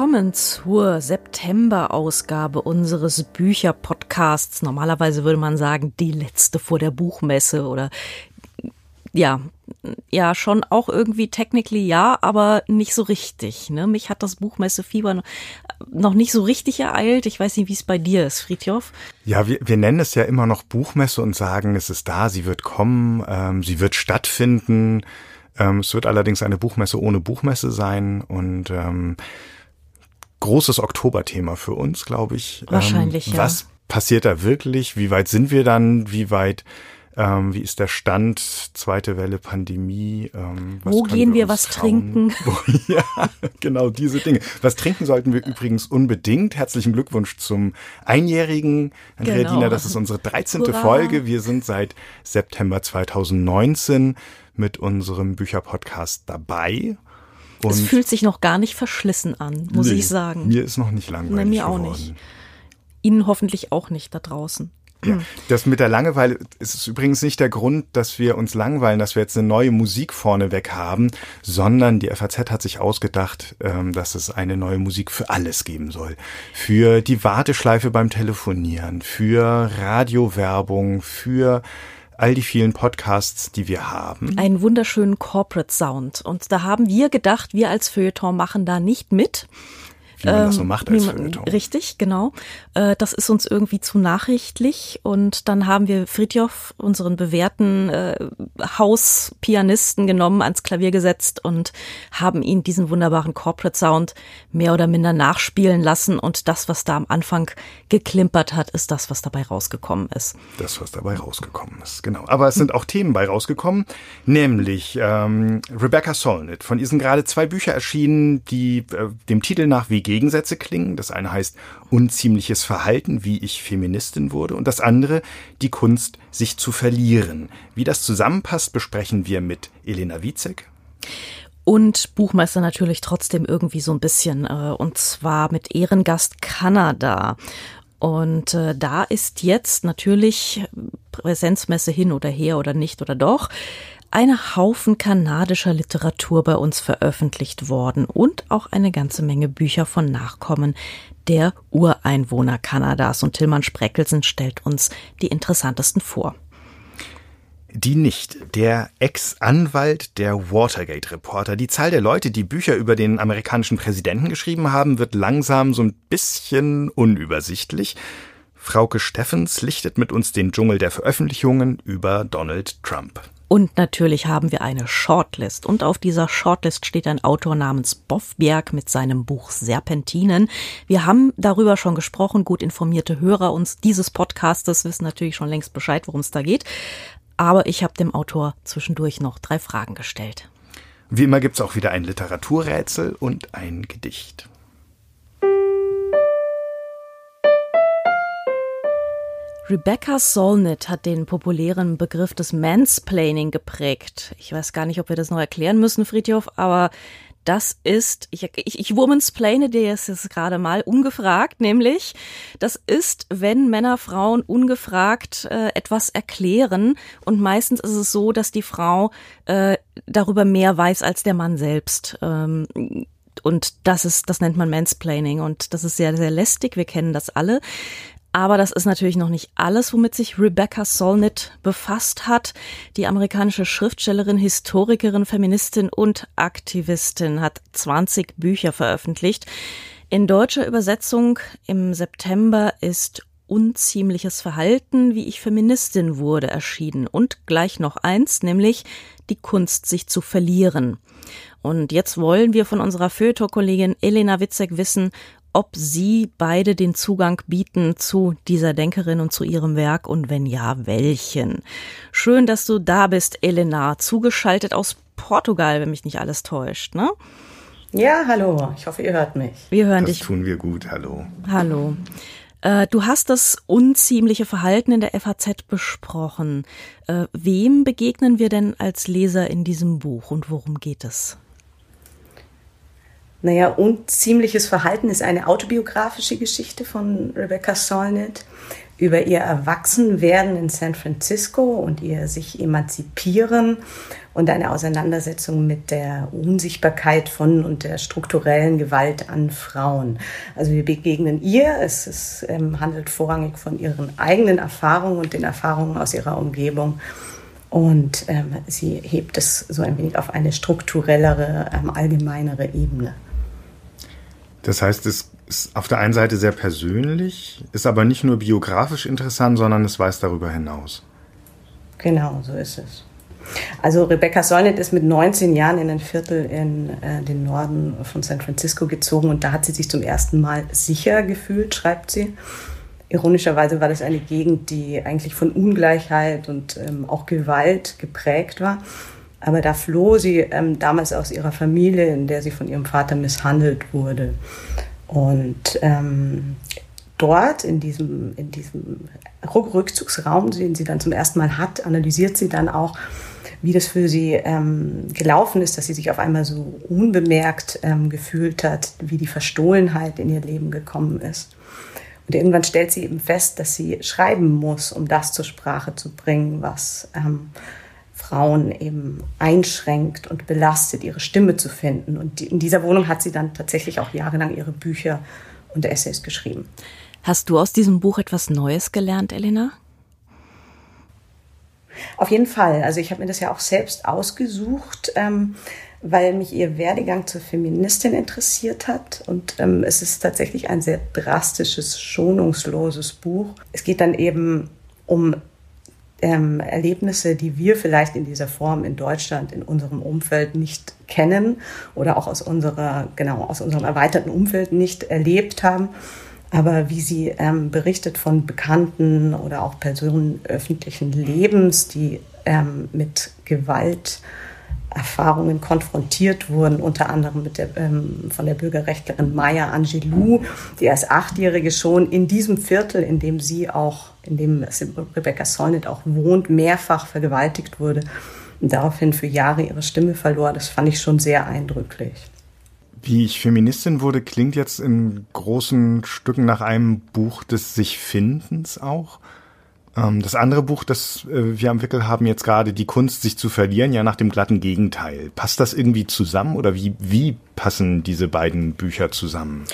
Willkommen zur September-Ausgabe unseres Bücher-Podcasts. Normalerweise würde man sagen, die letzte vor der Buchmesse oder ja, ja, schon auch irgendwie technically ja, aber nicht so richtig. Ne? Mich hat das Buchmesse-Fieber noch nicht so richtig ereilt. Ich weiß nicht, wie es bei dir ist, Friedhof. Ja, wir, wir nennen es ja immer noch Buchmesse und sagen, es ist da, sie wird kommen, ähm, sie wird stattfinden. Ähm, es wird allerdings eine Buchmesse ohne Buchmesse sein und ähm, großes Oktoberthema für uns, glaube ich. Wahrscheinlich, ähm, ja. Was passiert da wirklich? Wie weit sind wir dann? Wie weit ähm, wie ist der Stand? Zweite Welle Pandemie? Ähm, Wo gehen wir, wir was trauen? trinken? ja, genau diese Dinge. Was trinken sollten wir übrigens unbedingt. Herzlichen Glückwunsch zum Einjährigen, Andrea genau. Diener. Das ist unsere 13. Hurra. Folge. Wir sind seit September 2019 mit unserem Bücherpodcast dabei. Und es fühlt sich noch gar nicht verschlissen an, muss nee, ich sagen. Mir ist noch nicht langweilig. Nee, mir auch geworden. nicht. Ihnen hoffentlich auch nicht da draußen. Ja, das mit der Langeweile ist es übrigens nicht der Grund, dass wir uns langweilen, dass wir jetzt eine neue Musik vorneweg haben, sondern die FAZ hat sich ausgedacht, ähm, dass es eine neue Musik für alles geben soll. Für die Warteschleife beim Telefonieren, für Radiowerbung, für all die vielen Podcasts, die wir haben. Einen wunderschönen Corporate Sound. Und da haben wir gedacht, wir als Feuilleton machen da nicht mit, wie man das so ähm, macht als Feuilleton. Richtig, genau. Äh, das ist uns irgendwie zu nachrichtlich und dann haben wir Fritjof, unseren bewährten äh, Hauspianisten, genommen, ans Klavier gesetzt und haben ihn diesen wunderbaren Corporate Sound mehr oder minder nachspielen lassen und das, was da am Anfang geklimpert hat, ist das, was dabei rausgekommen ist. Das, was dabei rausgekommen ist, genau. Aber es sind auch Themen bei rausgekommen, nämlich ähm, Rebecca Solnit. Von ihr sind gerade zwei Bücher erschienen, die äh, dem Titel nach WG Gegensätze klingen. Das eine heißt unziemliches Verhalten, wie ich Feministin wurde, und das andere die Kunst, sich zu verlieren. Wie das zusammenpasst, besprechen wir mit Elena Wietzek. Und Buchmeister natürlich trotzdem irgendwie so ein bisschen, äh, und zwar mit Ehrengast Kanada. Und äh, da ist jetzt natürlich Präsenzmesse hin oder her oder nicht oder doch eine Haufen kanadischer Literatur bei uns veröffentlicht worden und auch eine ganze Menge Bücher von Nachkommen der Ureinwohner Kanadas. Und Tillmann Spreckelsen stellt uns die interessantesten vor. Die nicht. Der Ex-Anwalt, der Watergate-Reporter. Die Zahl der Leute, die Bücher über den amerikanischen Präsidenten geschrieben haben, wird langsam so ein bisschen unübersichtlich. Frauke Steffens lichtet mit uns den Dschungel der Veröffentlichungen über Donald Trump. Und natürlich haben wir eine Shortlist. Und auf dieser Shortlist steht ein Autor namens Boffberg mit seinem Buch Serpentinen. Wir haben darüber schon gesprochen. Gut informierte Hörer uns dieses Podcastes wissen natürlich schon längst Bescheid, worum es da geht. Aber ich habe dem Autor zwischendurch noch drei Fragen gestellt. Wie immer gibt's auch wieder ein Literaturrätsel und ein Gedicht. Rebecca Solnit hat den populären Begriff des Mansplaining geprägt. Ich weiß gar nicht, ob wir das noch erklären müssen, Friedhof, aber das ist, ich, ich, ich womansplaine dir jetzt gerade mal ungefragt, nämlich, das ist, wenn Männer Frauen ungefragt äh, etwas erklären und meistens ist es so, dass die Frau äh, darüber mehr weiß als der Mann selbst. Ähm, und das ist, das nennt man Mansplaining und das ist sehr, sehr lästig. Wir kennen das alle. Aber das ist natürlich noch nicht alles, womit sich Rebecca Solnit befasst hat. Die amerikanische Schriftstellerin, Historikerin, Feministin und Aktivistin hat 20 Bücher veröffentlicht. In deutscher Übersetzung im September ist Unziemliches Verhalten, wie ich Feministin wurde, erschienen. Und gleich noch eins, nämlich die Kunst, sich zu verlieren. Und jetzt wollen wir von unserer Feuilleton-Kollegin Elena Witzek wissen, ob Sie beide den Zugang bieten zu dieser Denkerin und zu ihrem Werk und wenn ja, welchen. Schön, dass du da bist, Elena, zugeschaltet aus Portugal, wenn mich nicht alles täuscht, ne? Ja, hallo. Ich hoffe, ihr hört mich. Wir hören das dich. tun wir gut. Hallo. Hallo. Äh, du hast das unziemliche Verhalten in der FAZ besprochen. Äh, wem begegnen wir denn als Leser in diesem Buch und worum geht es? Naja, Unziemliches Verhalten ist eine autobiografische Geschichte von Rebecca Solnit über ihr Erwachsenwerden in San Francisco und ihr sich emanzipieren und eine Auseinandersetzung mit der Unsichtbarkeit von und der strukturellen Gewalt an Frauen. Also wir begegnen ihr, es ist, ähm, handelt vorrangig von ihren eigenen Erfahrungen und den Erfahrungen aus ihrer Umgebung. Und ähm, sie hebt es so ein wenig auf eine strukturellere, ähm, allgemeinere Ebene. Das heißt, es ist auf der einen Seite sehr persönlich, ist aber nicht nur biografisch interessant, sondern es weist darüber hinaus. Genau, so ist es. Also Rebecca Solnit ist mit 19 Jahren in ein Viertel in äh, den Norden von San Francisco gezogen und da hat sie sich zum ersten Mal sicher gefühlt, schreibt sie. Ironischerweise war das eine Gegend, die eigentlich von Ungleichheit und ähm, auch Gewalt geprägt war. Aber da floh sie ähm, damals aus ihrer Familie, in der sie von ihrem Vater misshandelt wurde. Und ähm, dort in diesem, in diesem Rückzugsraum, den sie dann zum ersten Mal hat, analysiert sie dann auch, wie das für sie ähm, gelaufen ist, dass sie sich auf einmal so unbemerkt ähm, gefühlt hat, wie die Verstohlenheit in ihr Leben gekommen ist. Und irgendwann stellt sie eben fest, dass sie schreiben muss, um das zur Sprache zu bringen, was ähm, Frauen eben einschränkt und belastet, ihre Stimme zu finden. Und in dieser Wohnung hat sie dann tatsächlich auch jahrelang ihre Bücher und Essays geschrieben. Hast du aus diesem Buch etwas Neues gelernt, Elena? Auf jeden Fall. Also ich habe mir das ja auch selbst ausgesucht, ähm, weil mich ihr Werdegang zur Feministin interessiert hat. Und ähm, es ist tatsächlich ein sehr drastisches, schonungsloses Buch. Es geht dann eben um ähm, Erlebnisse, die wir vielleicht in dieser Form in Deutschland, in unserem Umfeld nicht kennen oder auch aus unserer, genau, aus unserem erweiterten Umfeld nicht erlebt haben. Aber wie sie ähm, berichtet von Bekannten oder auch Personen öffentlichen Lebens, die ähm, mit Gewalt Erfahrungen konfrontiert wurden, unter anderem mit der, ähm, von der Bürgerrechtlerin Maya Angelou, die als Achtjährige schon in diesem Viertel, in dem sie auch, in dem Rebecca Solnit auch wohnt, mehrfach vergewaltigt wurde und daraufhin für Jahre ihre Stimme verlor. Das fand ich schon sehr eindrücklich. Wie ich Feministin wurde, klingt jetzt in großen Stücken nach einem Buch des Sich-Findens auch. Ähm, das andere Buch, das äh, wir am Wickel haben, jetzt gerade die Kunst, sich zu verlieren, ja nach dem glatten Gegenteil. Passt das irgendwie zusammen oder wie, wie passen diese beiden Bücher zusammen?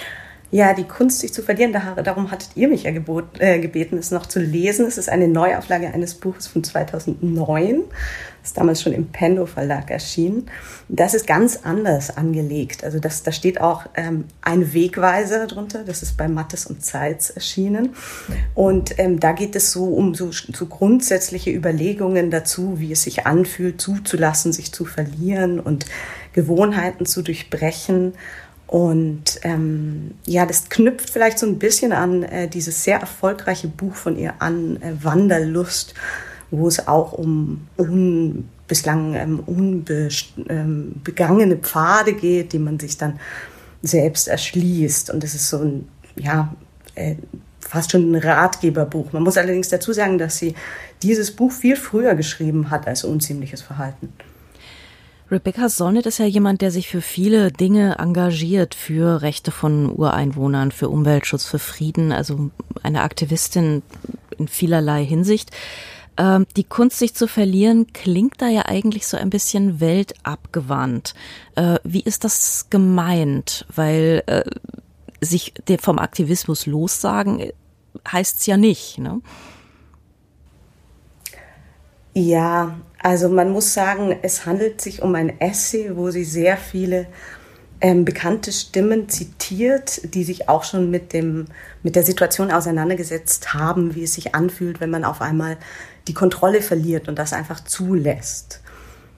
Ja, die Kunst, sich zu verlieren, darum hattet ihr mich ja gebot, äh, gebeten, es noch zu lesen. Es ist eine Neuauflage eines Buches von 2009 ist damals schon im Pendo Verlag erschienen. Das ist ganz anders angelegt. Also das, da steht auch ähm, ein Wegweiser drunter. Das ist bei Mattes und Zeitz erschienen. Und ähm, da geht es so um so, so grundsätzliche Überlegungen dazu, wie es sich anfühlt, zuzulassen, sich zu verlieren und Gewohnheiten zu durchbrechen. Und ähm, ja, das knüpft vielleicht so ein bisschen an äh, dieses sehr erfolgreiche Buch von ihr an, äh, Wanderlust, wo es auch um un, bislang ähm, unbegangene ähm, Pfade geht, die man sich dann selbst erschließt. Und das ist so ein, ja, äh, fast schon ein Ratgeberbuch. Man muss allerdings dazu sagen, dass sie dieses Buch viel früher geschrieben hat als Unziemliches Verhalten. Rebecca Sonnet ist ja jemand, der sich für viele Dinge engagiert, für Rechte von Ureinwohnern, für Umweltschutz, für Frieden, also eine Aktivistin in vielerlei Hinsicht. Ähm, die Kunst, sich zu verlieren, klingt da ja eigentlich so ein bisschen weltabgewandt. Äh, wie ist das gemeint? Weil äh, sich vom Aktivismus lossagen äh, heißt's ja nicht, ne? Ja, also man muss sagen, es handelt sich um ein Essay, wo sie sehr viele ähm, bekannte Stimmen zitiert, die sich auch schon mit, dem, mit der Situation auseinandergesetzt haben, wie es sich anfühlt, wenn man auf einmal die Kontrolle verliert und das einfach zulässt.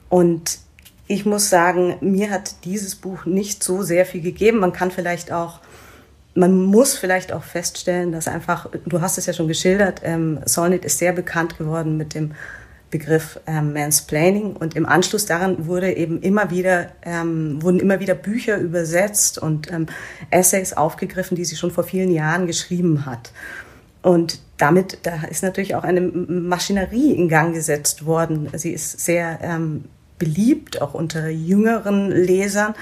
Und ich muss sagen, mir hat dieses Buch nicht so sehr viel gegeben. Man kann vielleicht auch, man muss vielleicht auch feststellen, dass einfach, du hast es ja schon geschildert, ähm, Solnit ist sehr bekannt geworden mit dem Begriff ähm, Mansplaining und im Anschluss daran wurde eben immer wieder, ähm, wurden immer wieder Bücher übersetzt und ähm, Essays aufgegriffen, die sie schon vor vielen Jahren geschrieben hat. Und damit, da ist natürlich auch eine Maschinerie in Gang gesetzt worden. Sie ist sehr ähm, beliebt, auch unter jüngeren Lesern.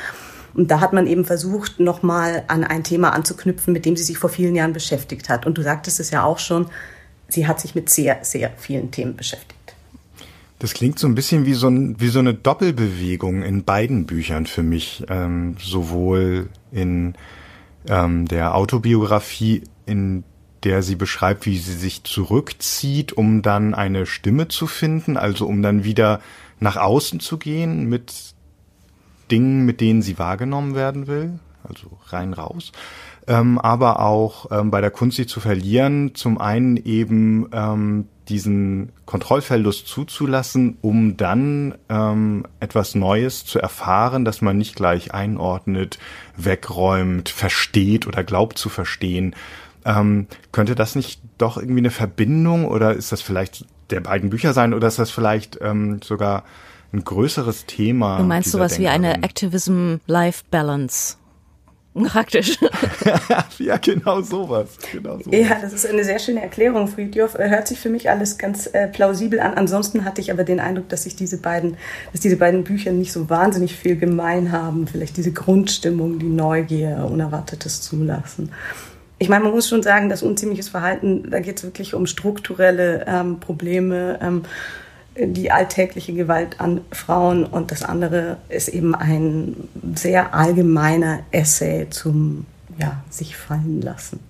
Und da hat man eben versucht, nochmal an ein Thema anzuknüpfen, mit dem sie sich vor vielen Jahren beschäftigt hat. Und du sagtest es ja auch schon, sie hat sich mit sehr, sehr vielen Themen beschäftigt. Das klingt so ein bisschen wie so, ein, wie so eine Doppelbewegung in beiden Büchern für mich. Ähm, sowohl in ähm, der Autobiografie, in der sie beschreibt, wie sie sich zurückzieht, um dann eine Stimme zu finden, also um dann wieder nach außen zu gehen mit Dingen, mit denen sie wahrgenommen werden will, also rein raus ähm, aber auch ähm, bei der Kunst sie zu verlieren, zum einen eben ähm, diesen Kontrollverlust zuzulassen, um dann ähm, etwas Neues zu erfahren, das man nicht gleich einordnet, wegräumt, versteht oder glaubt zu verstehen. Ähm, könnte das nicht doch irgendwie eine Verbindung oder ist das vielleicht der beiden Bücher sein oder ist das vielleicht ähm, sogar ein größeres Thema? Du meinst sowas Denkerin? wie eine Activism-Life-Balance? Praktisch. ja, genau sowas. genau sowas. Ja, das ist eine sehr schöne Erklärung, Friedjof. Hört sich für mich alles ganz äh, plausibel an. Ansonsten hatte ich aber den Eindruck, dass sich diese beiden, dass diese beiden Bücher nicht so wahnsinnig viel gemein haben. Vielleicht diese Grundstimmung, die Neugier, Unerwartetes zulassen. Ich meine, man muss schon sagen, das unziemliches Verhalten, da geht es wirklich um strukturelle ähm, Probleme. Ähm, die alltägliche Gewalt an Frauen und das andere ist eben ein sehr allgemeiner Essay zum ja, sich fallen lassen.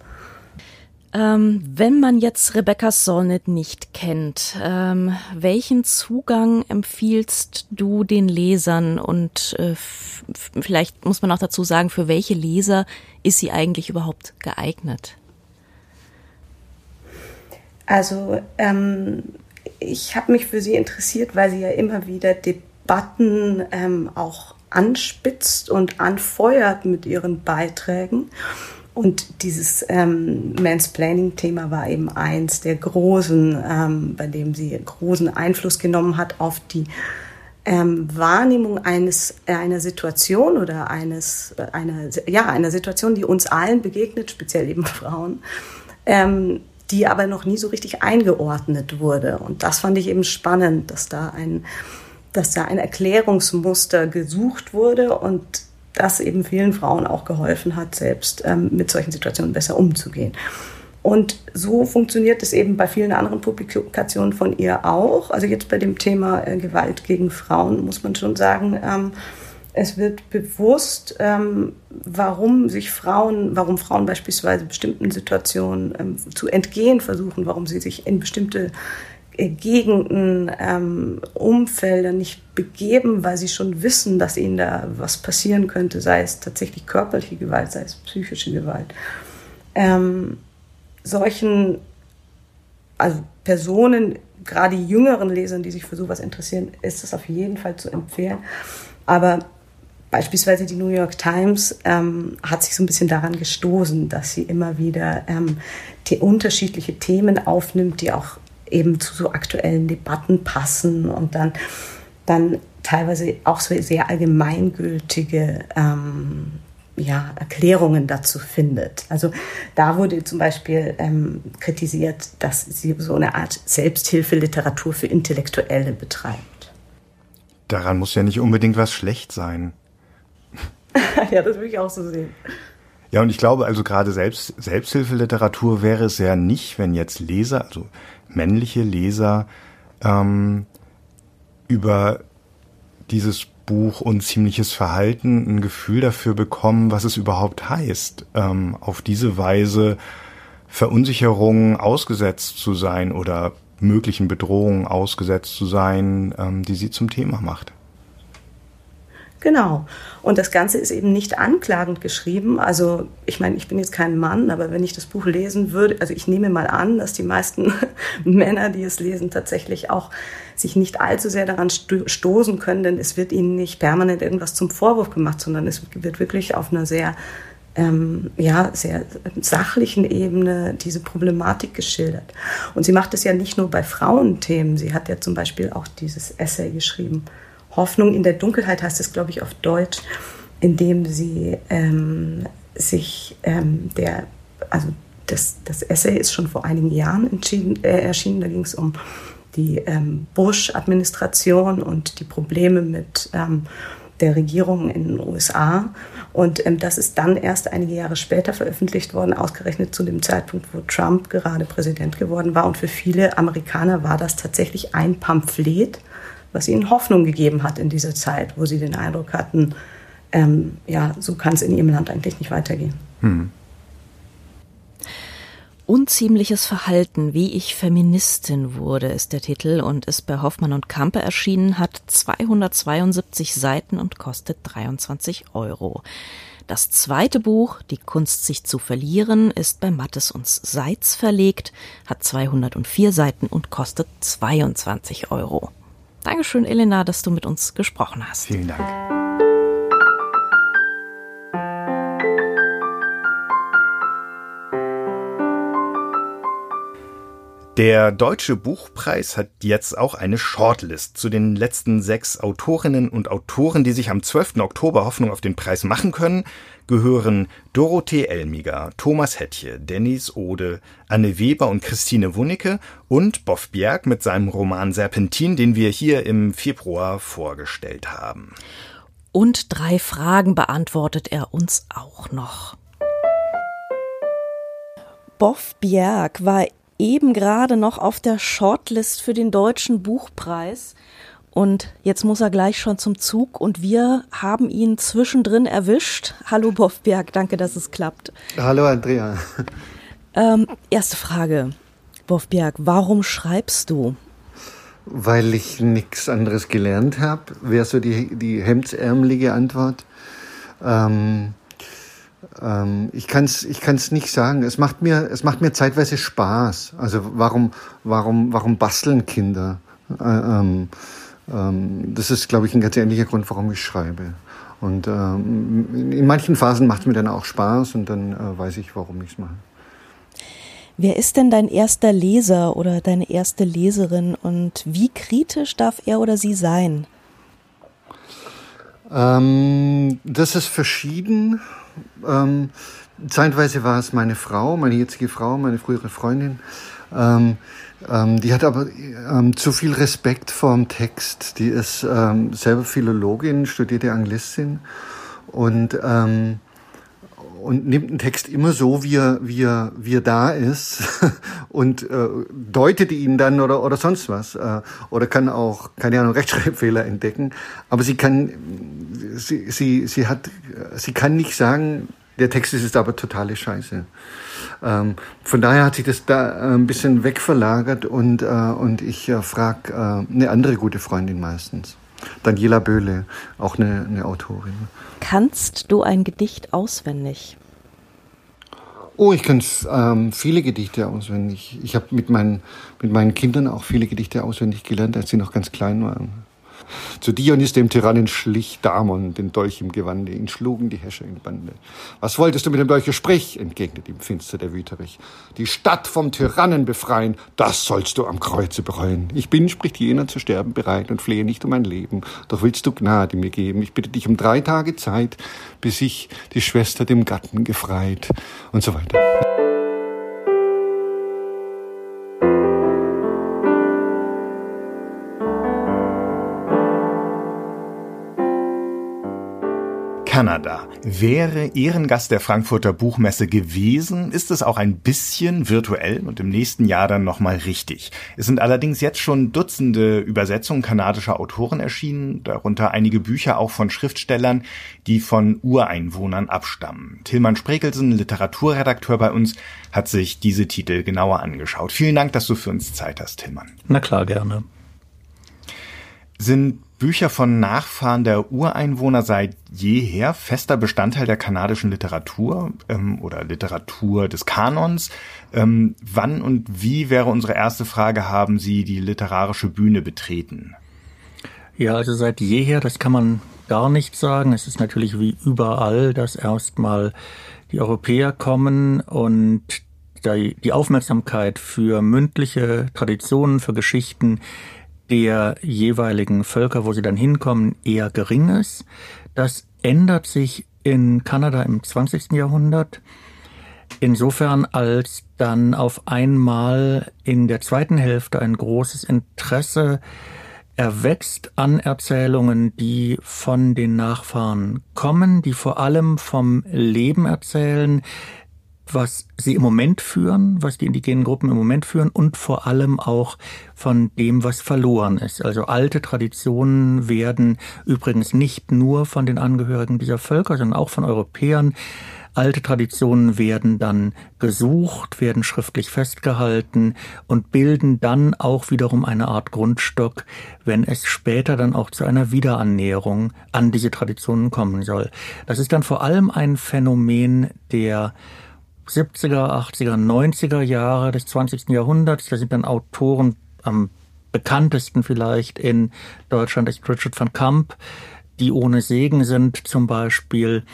Ähm, wenn man jetzt Rebecca Solnit nicht kennt, ähm, welchen Zugang empfiehlst du den Lesern und äh, vielleicht muss man auch dazu sagen, für welche Leser ist sie eigentlich überhaupt geeignet? Also ähm, ich habe mich für sie interessiert, weil sie ja immer wieder Debatten ähm, auch anspitzt und anfeuert mit ihren Beiträgen. Und dieses ähm, Mansplaining-Thema war eben eins der großen, ähm, bei dem sie großen Einfluss genommen hat auf die ähm, Wahrnehmung eines einer Situation oder eines einer ja einer Situation, die uns allen begegnet, speziell eben Frauen. Ähm, die aber noch nie so richtig eingeordnet wurde. Und das fand ich eben spannend, dass da ein, dass da ein Erklärungsmuster gesucht wurde und das eben vielen Frauen auch geholfen hat, selbst ähm, mit solchen Situationen besser umzugehen. Und so funktioniert es eben bei vielen anderen Publikationen von ihr auch. Also jetzt bei dem Thema äh, Gewalt gegen Frauen muss man schon sagen, ähm, es wird bewusst, ähm, warum sich Frauen, warum Frauen beispielsweise bestimmten Situationen ähm, zu entgehen versuchen, warum sie sich in bestimmte äh, Gegenden, ähm, Umfelder nicht begeben, weil sie schon wissen, dass ihnen da was passieren könnte, sei es tatsächlich körperliche Gewalt, sei es psychische Gewalt. Ähm, solchen, also Personen, gerade jüngeren Lesern, die sich für sowas interessieren, ist es auf jeden Fall zu empfehlen. Aber Beispielsweise die New York Times ähm, hat sich so ein bisschen daran gestoßen, dass sie immer wieder ähm, die unterschiedliche Themen aufnimmt, die auch eben zu so aktuellen Debatten passen und dann, dann teilweise auch so sehr allgemeingültige ähm, ja, Erklärungen dazu findet. Also da wurde zum Beispiel ähm, kritisiert, dass sie so eine Art Selbsthilfeliteratur für Intellektuelle betreibt. Daran muss ja nicht unbedingt was schlecht sein. ja, das würde ich auch so sehen. Ja, und ich glaube, also gerade Selbst, Selbsthilfeliteratur wäre es ja nicht, wenn jetzt Leser, also männliche Leser, ähm, über dieses Buch Unziemliches Verhalten ein Gefühl dafür bekommen, was es überhaupt heißt, ähm, auf diese Weise Verunsicherungen ausgesetzt zu sein oder möglichen Bedrohungen ausgesetzt zu sein, ähm, die sie zum Thema macht. Genau. Und das Ganze ist eben nicht anklagend geschrieben. Also ich meine, ich bin jetzt kein Mann, aber wenn ich das Buch lesen würde, also ich nehme mal an, dass die meisten Männer, die es lesen, tatsächlich auch sich nicht allzu sehr daran stoßen können, denn es wird ihnen nicht permanent irgendwas zum Vorwurf gemacht, sondern es wird wirklich auf einer sehr ähm, ja, sehr sachlichen Ebene diese Problematik geschildert. Und sie macht es ja nicht nur bei Frauenthemen. Sie hat ja zum Beispiel auch dieses Essay geschrieben Hoffnung in der Dunkelheit heißt es, glaube ich, auf Deutsch, indem sie ähm, sich ähm, der, also das, das Essay ist schon vor einigen Jahren äh, erschienen, da ging es um die ähm, Bush-Administration und die Probleme mit ähm, der Regierung in den USA. Und ähm, das ist dann erst einige Jahre später veröffentlicht worden, ausgerechnet zu dem Zeitpunkt, wo Trump gerade Präsident geworden war. Und für viele Amerikaner war das tatsächlich ein Pamphlet, was ihnen Hoffnung gegeben hat in dieser Zeit, wo sie den Eindruck hatten, ähm, ja, so kann es in ihrem Land eigentlich nicht weitergehen. Hm. Unziemliches Verhalten, wie ich Feministin wurde, ist der Titel und ist bei Hoffmann und Kampe erschienen, hat 272 Seiten und kostet 23 Euro. Das zweite Buch, Die Kunst sich zu verlieren, ist bei Mattes und Seitz verlegt, hat 204 Seiten und kostet 22 Euro. Dankeschön, Elena, dass du mit uns gesprochen hast. Vielen Dank. Der Deutsche Buchpreis hat jetzt auch eine Shortlist zu den letzten sechs Autorinnen und Autoren, die sich am 12. Oktober Hoffnung auf den Preis machen können, gehören Dorothee Elmiger, Thomas Hettje, Dennis Ode, Anne Weber und Christine Wunicke und Boff Bjerg mit seinem Roman Serpentin, den wir hier im Februar vorgestellt haben. Und drei Fragen beantwortet er uns auch noch. Boff Bjerg war eben gerade noch auf der Shortlist für den Deutschen Buchpreis. Und jetzt muss er gleich schon zum Zug und wir haben ihn zwischendrin erwischt. Hallo Boffberg, danke, dass es klappt. Hallo Andrea. Ähm, erste Frage, Boffberg, warum schreibst du? Weil ich nichts anderes gelernt habe, wäre so die, die hemdsärmelige Antwort. Ähm, ähm, ich kann es ich kann's nicht sagen. Es macht, mir, es macht mir zeitweise Spaß. Also warum, warum, warum basteln Kinder? Äh, ähm, ähm, das ist, glaube ich, ein ganz ähnlicher Grund, warum ich schreibe. Und ähm, in manchen Phasen macht es mir dann auch Spaß und dann äh, weiß ich, warum ich es mache. Wer ist denn dein erster Leser oder deine erste Leserin und wie kritisch darf er oder sie sein? Ähm, das ist verschieden. Ähm, zeitweise war es meine Frau, meine jetzige Frau, meine frühere Freundin. Ähm, ähm, die hat aber ähm, zu viel Respekt vor dem Text. Die ist ähm, selber Philologin, studierte Anglistin und ähm, und nimmt einen Text immer so, wie er, wie er, wie er da ist und äh, deutet ihn dann oder, oder sonst was. Äh, oder kann auch, keine Ahnung, Rechtschreibfehler entdecken. Aber sie kann, sie, sie, sie hat, sie kann nicht sagen, der Text ist jetzt aber totale Scheiße. Ähm, von daher hat sich das da ein bisschen wegverlagert und, äh, und ich äh, frage äh, eine andere gute Freundin meistens. Daniela Böhle, auch eine, eine Autorin. Kannst du ein Gedicht auswendig? Oh, ich kann ähm, viele Gedichte auswendig. Ich habe mit meinen, mit meinen Kindern auch viele Gedichte auswendig gelernt, als sie noch ganz klein waren. Zu Dionys dem Tyrannen schlich Damon den Dolch im Gewande, ihn schlugen die Häscher in Bande. Was wolltest du mit dem Dolche? Sprich, entgegnet ihm finster der Wüterich. Die Stadt vom Tyrannen befreien, das sollst du am Kreuze bereuen. Ich bin, spricht jener, zu sterben bereit und flehe nicht um mein Leben. Doch willst du Gnade mir geben? Ich bitte dich um drei Tage Zeit, bis ich die Schwester dem Gatten gefreit und so weiter. Kanada. Wäre Ehrengast der Frankfurter Buchmesse gewesen, ist es auch ein bisschen virtuell und im nächsten Jahr dann nochmal richtig. Es sind allerdings jetzt schon Dutzende Übersetzungen kanadischer Autoren erschienen, darunter einige Bücher auch von Schriftstellern, die von Ureinwohnern abstammen. Tillmann Sprekelsen, Literaturredakteur bei uns, hat sich diese Titel genauer angeschaut. Vielen Dank, dass du für uns Zeit hast, Tillmann. Na klar, gerne. Sind Bücher von Nachfahren der Ureinwohner seit jeher fester Bestandteil der kanadischen Literatur ähm, oder Literatur des Kanons. Ähm, wann und wie wäre unsere erste Frage, haben Sie die literarische Bühne betreten? Ja, also seit jeher, das kann man gar nicht sagen. Es ist natürlich wie überall, dass erstmal die Europäer kommen und die Aufmerksamkeit für mündliche Traditionen, für Geschichten der jeweiligen Völker, wo sie dann hinkommen, eher gering ist. Das ändert sich in Kanada im 20. Jahrhundert. Insofern, als dann auf einmal in der zweiten Hälfte ein großes Interesse erwächst an Erzählungen, die von den Nachfahren kommen, die vor allem vom Leben erzählen, was sie im Moment führen, was die indigenen Gruppen im Moment führen und vor allem auch von dem, was verloren ist. Also alte Traditionen werden übrigens nicht nur von den Angehörigen dieser Völker, sondern auch von Europäern Alte Traditionen werden dann gesucht, werden schriftlich festgehalten und bilden dann auch wiederum eine Art Grundstock, wenn es später dann auch zu einer Wiederannäherung an diese Traditionen kommen soll. Das ist dann vor allem ein Phänomen der 70er, 80er, 90er Jahre des 20. Jahrhunderts. Da sind dann Autoren am bekanntesten vielleicht in Deutschland ist Richard van Kamp, die ohne Segen sind zum Beispiel.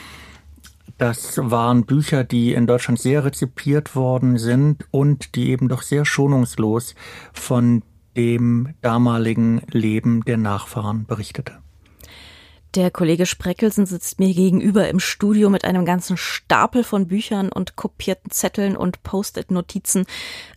Das waren Bücher, die in Deutschland sehr rezipiert worden sind und die eben doch sehr schonungslos von dem damaligen Leben der Nachfahren berichtete. Der Kollege Spreckelsen sitzt mir gegenüber im Studio mit einem ganzen Stapel von Büchern und kopierten Zetteln und Post-it-Notizen.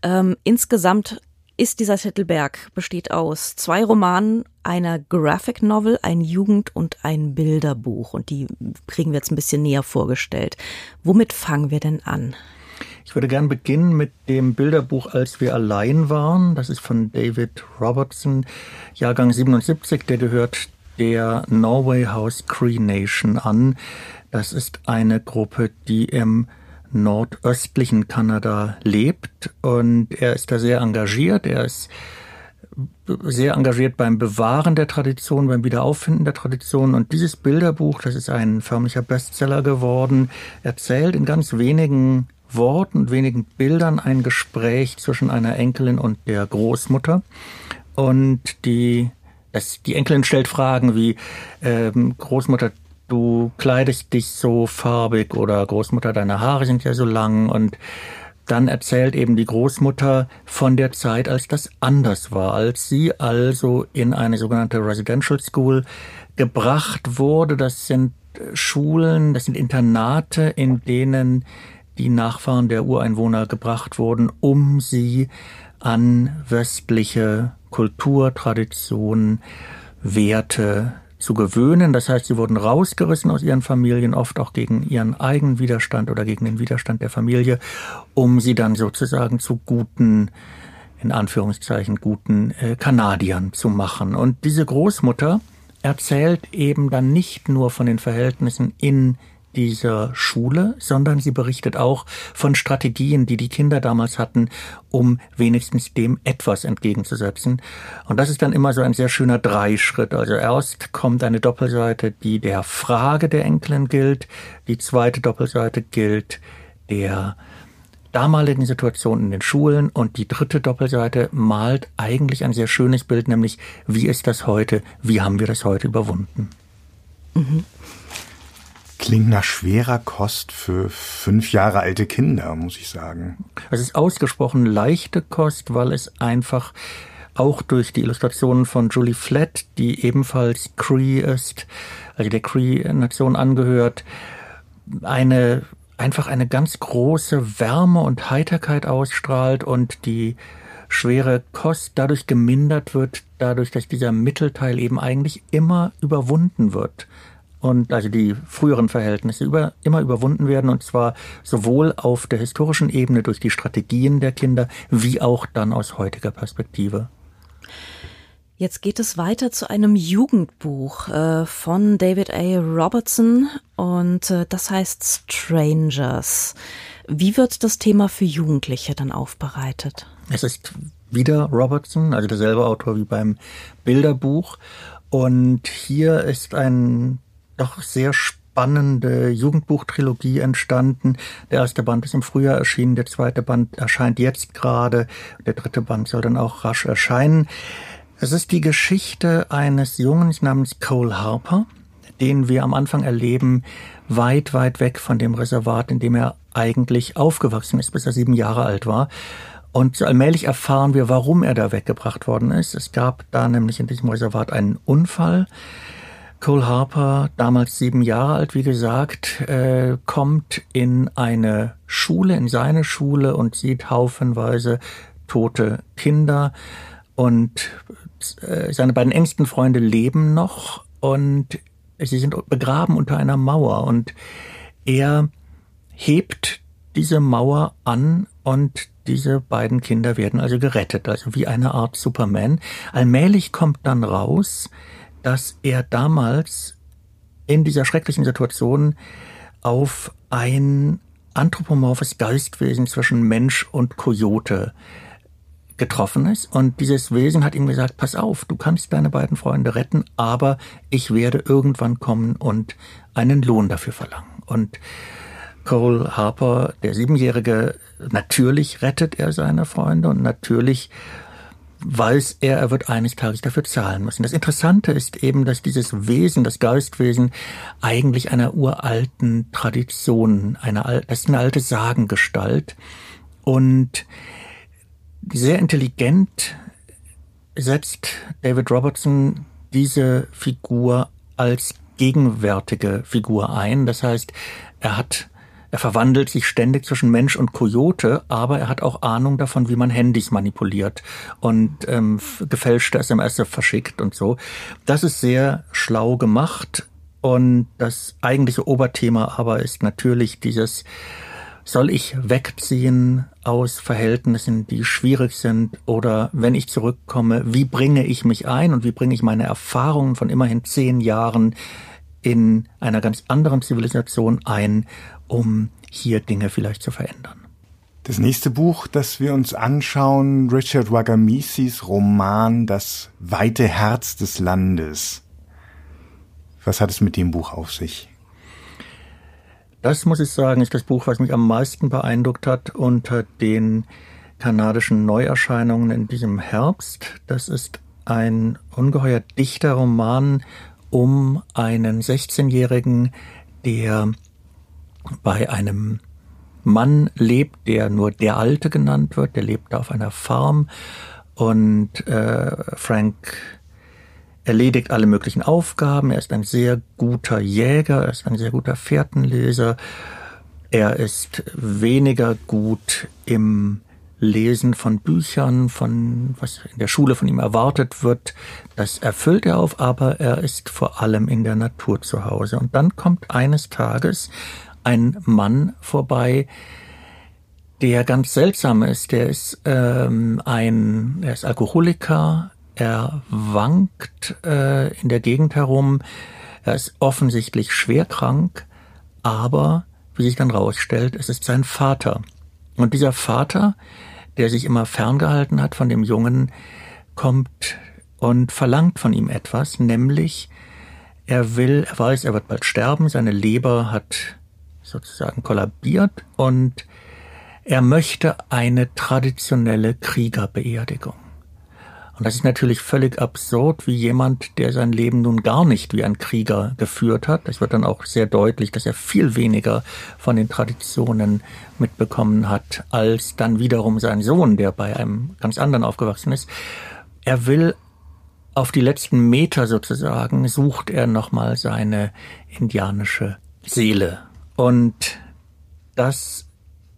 Ähm, insgesamt ist dieser Zettelberg besteht aus zwei Romanen, einer Graphic Novel, ein Jugend- und ein Bilderbuch. Und die kriegen wir jetzt ein bisschen näher vorgestellt. Womit fangen wir denn an? Ich würde gern beginnen mit dem Bilderbuch Als wir allein waren. Das ist von David Robertson, Jahrgang 77. Der gehört der Norway House Cree Nation an. Das ist eine Gruppe, die im nordöstlichen Kanada lebt und er ist da sehr engagiert. Er ist sehr engagiert beim Bewahren der Tradition, beim Wiederauffinden der Tradition. Und dieses Bilderbuch, das ist ein förmlicher Bestseller geworden, erzählt in ganz wenigen Worten und wenigen Bildern ein Gespräch zwischen einer Enkelin und der Großmutter. Und die das, die Enkelin stellt Fragen wie, ähm, Großmutter, du kleidest dich so farbig oder Großmutter, deine Haare sind ja so lang und dann erzählt eben die Großmutter von der Zeit, als das anders war, als sie also in eine sogenannte Residential School gebracht wurde. Das sind Schulen, das sind Internate, in denen die Nachfahren der Ureinwohner gebracht wurden, um sie an westliche Kultur, Tradition, Werte zu gewöhnen. Das heißt, sie wurden rausgerissen aus ihren Familien, oft auch gegen ihren eigenen Widerstand oder gegen den Widerstand der Familie, um sie dann sozusagen zu guten, in Anführungszeichen, guten äh, Kanadiern zu machen. Und diese Großmutter erzählt eben dann nicht nur von den Verhältnissen in dieser Schule, sondern sie berichtet auch von Strategien, die die Kinder damals hatten, um wenigstens dem etwas entgegenzusetzen. Und das ist dann immer so ein sehr schöner Dreischritt. Also erst kommt eine Doppelseite, die der Frage der Enkelin gilt. Die zweite Doppelseite gilt der damaligen Situation in den Schulen und die dritte Doppelseite malt eigentlich ein sehr schönes Bild, nämlich wie ist das heute, wie haben wir das heute überwunden. Mhm. Klingt nach schwerer Kost für fünf Jahre alte Kinder, muss ich sagen. Es ist ausgesprochen leichte Kost, weil es einfach auch durch die Illustrationen von Julie Flett, die ebenfalls Cree ist, also der Cree-Nation angehört, eine einfach eine ganz große Wärme und Heiterkeit ausstrahlt und die schwere Kost dadurch gemindert wird, dadurch, dass dieser Mittelteil eben eigentlich immer überwunden wird und also die früheren Verhältnisse über, immer überwunden werden und zwar sowohl auf der historischen Ebene durch die Strategien der Kinder wie auch dann aus heutiger Perspektive. Jetzt geht es weiter zu einem Jugendbuch äh, von David A. Robertson und äh, das heißt Strangers. Wie wird das Thema für Jugendliche dann aufbereitet? Es ist wieder Robertson, also derselbe Autor wie beim Bilderbuch. Und hier ist ein doch sehr spannende Jugendbuchtrilogie entstanden. Der erste Band ist im Frühjahr erschienen, der zweite Band erscheint jetzt gerade, der dritte Band soll dann auch rasch erscheinen. Es ist die Geschichte eines Jungen namens Cole Harper, den wir am Anfang erleben, weit, weit weg von dem Reservat, in dem er eigentlich aufgewachsen ist, bis er sieben Jahre alt war. Und allmählich erfahren wir, warum er da weggebracht worden ist. Es gab da nämlich in diesem Reservat einen Unfall. Cole Harper, damals sieben Jahre alt, wie gesagt, äh, kommt in eine Schule, in seine Schule und sieht haufenweise tote Kinder und äh, seine beiden engsten Freunde leben noch und sie sind begraben unter einer Mauer und er hebt diese Mauer an und diese beiden Kinder werden also gerettet, also wie eine Art Superman. Allmählich kommt dann raus, dass er damals in dieser schrecklichen Situation auf ein anthropomorphes Geistwesen zwischen Mensch und Kojote getroffen ist. Und dieses Wesen hat ihm gesagt, pass auf, du kannst deine beiden Freunde retten, aber ich werde irgendwann kommen und einen Lohn dafür verlangen. Und Cole Harper, der Siebenjährige, natürlich rettet er seine Freunde und natürlich weiß er, er wird eines Tages dafür zahlen müssen. Das Interessante ist eben, dass dieses Wesen, das Geistwesen, eigentlich einer uralten Tradition, einer, das ist eine alte Sagengestalt und sehr intelligent setzt David Robertson diese Figur als gegenwärtige Figur ein. Das heißt, er hat er verwandelt sich ständig zwischen Mensch und Kojote, aber er hat auch Ahnung davon, wie man Handys manipuliert und ähm, gefälschte SMS verschickt und so. Das ist sehr schlau gemacht und das eigentliche Oberthema aber ist natürlich dieses soll ich wegziehen aus Verhältnissen, die schwierig sind? Oder wenn ich zurückkomme, wie bringe ich mich ein und wie bringe ich meine Erfahrungen von immerhin zehn Jahren in einer ganz anderen Zivilisation ein, um hier Dinge vielleicht zu verändern? Das nächste Buch, das wir uns anschauen, Richard Wagamisis Roman Das weite Herz des Landes. Was hat es mit dem Buch auf sich? Das muss ich sagen, ist das Buch, was mich am meisten beeindruckt hat unter den kanadischen Neuerscheinungen in diesem Herbst. Das ist ein ungeheuer dichter Roman um einen 16-Jährigen, der bei einem Mann lebt, der nur der Alte genannt wird. Der lebt auf einer Farm und äh, Frank erledigt alle möglichen Aufgaben. Er ist ein sehr guter Jäger, er ist ein sehr guter Fährtenleser. Er ist weniger gut im Lesen von Büchern, von was in der Schule von ihm erwartet wird. Das erfüllt er auf, aber er ist vor allem in der Natur zu Hause. Und dann kommt eines Tages ein Mann vorbei, der ganz seltsam ist. Der ist ähm, ein, er ist Alkoholiker, er wankt äh, in der Gegend herum. Er ist offensichtlich schwer krank, aber wie sich dann rausstellt, es ist sein Vater. Und dieser Vater, der sich immer ferngehalten hat von dem Jungen, kommt und verlangt von ihm etwas, nämlich er will, er weiß, er wird bald sterben, seine Leber hat sozusagen kollabiert und er möchte eine traditionelle Kriegerbeerdigung. Und das ist natürlich völlig absurd, wie jemand, der sein Leben nun gar nicht wie ein Krieger geführt hat. Es wird dann auch sehr deutlich, dass er viel weniger von den Traditionen mitbekommen hat, als dann wiederum sein Sohn, der bei einem ganz anderen aufgewachsen ist. Er will auf die letzten Meter sozusagen, sucht er nochmal seine indianische Seele. Und das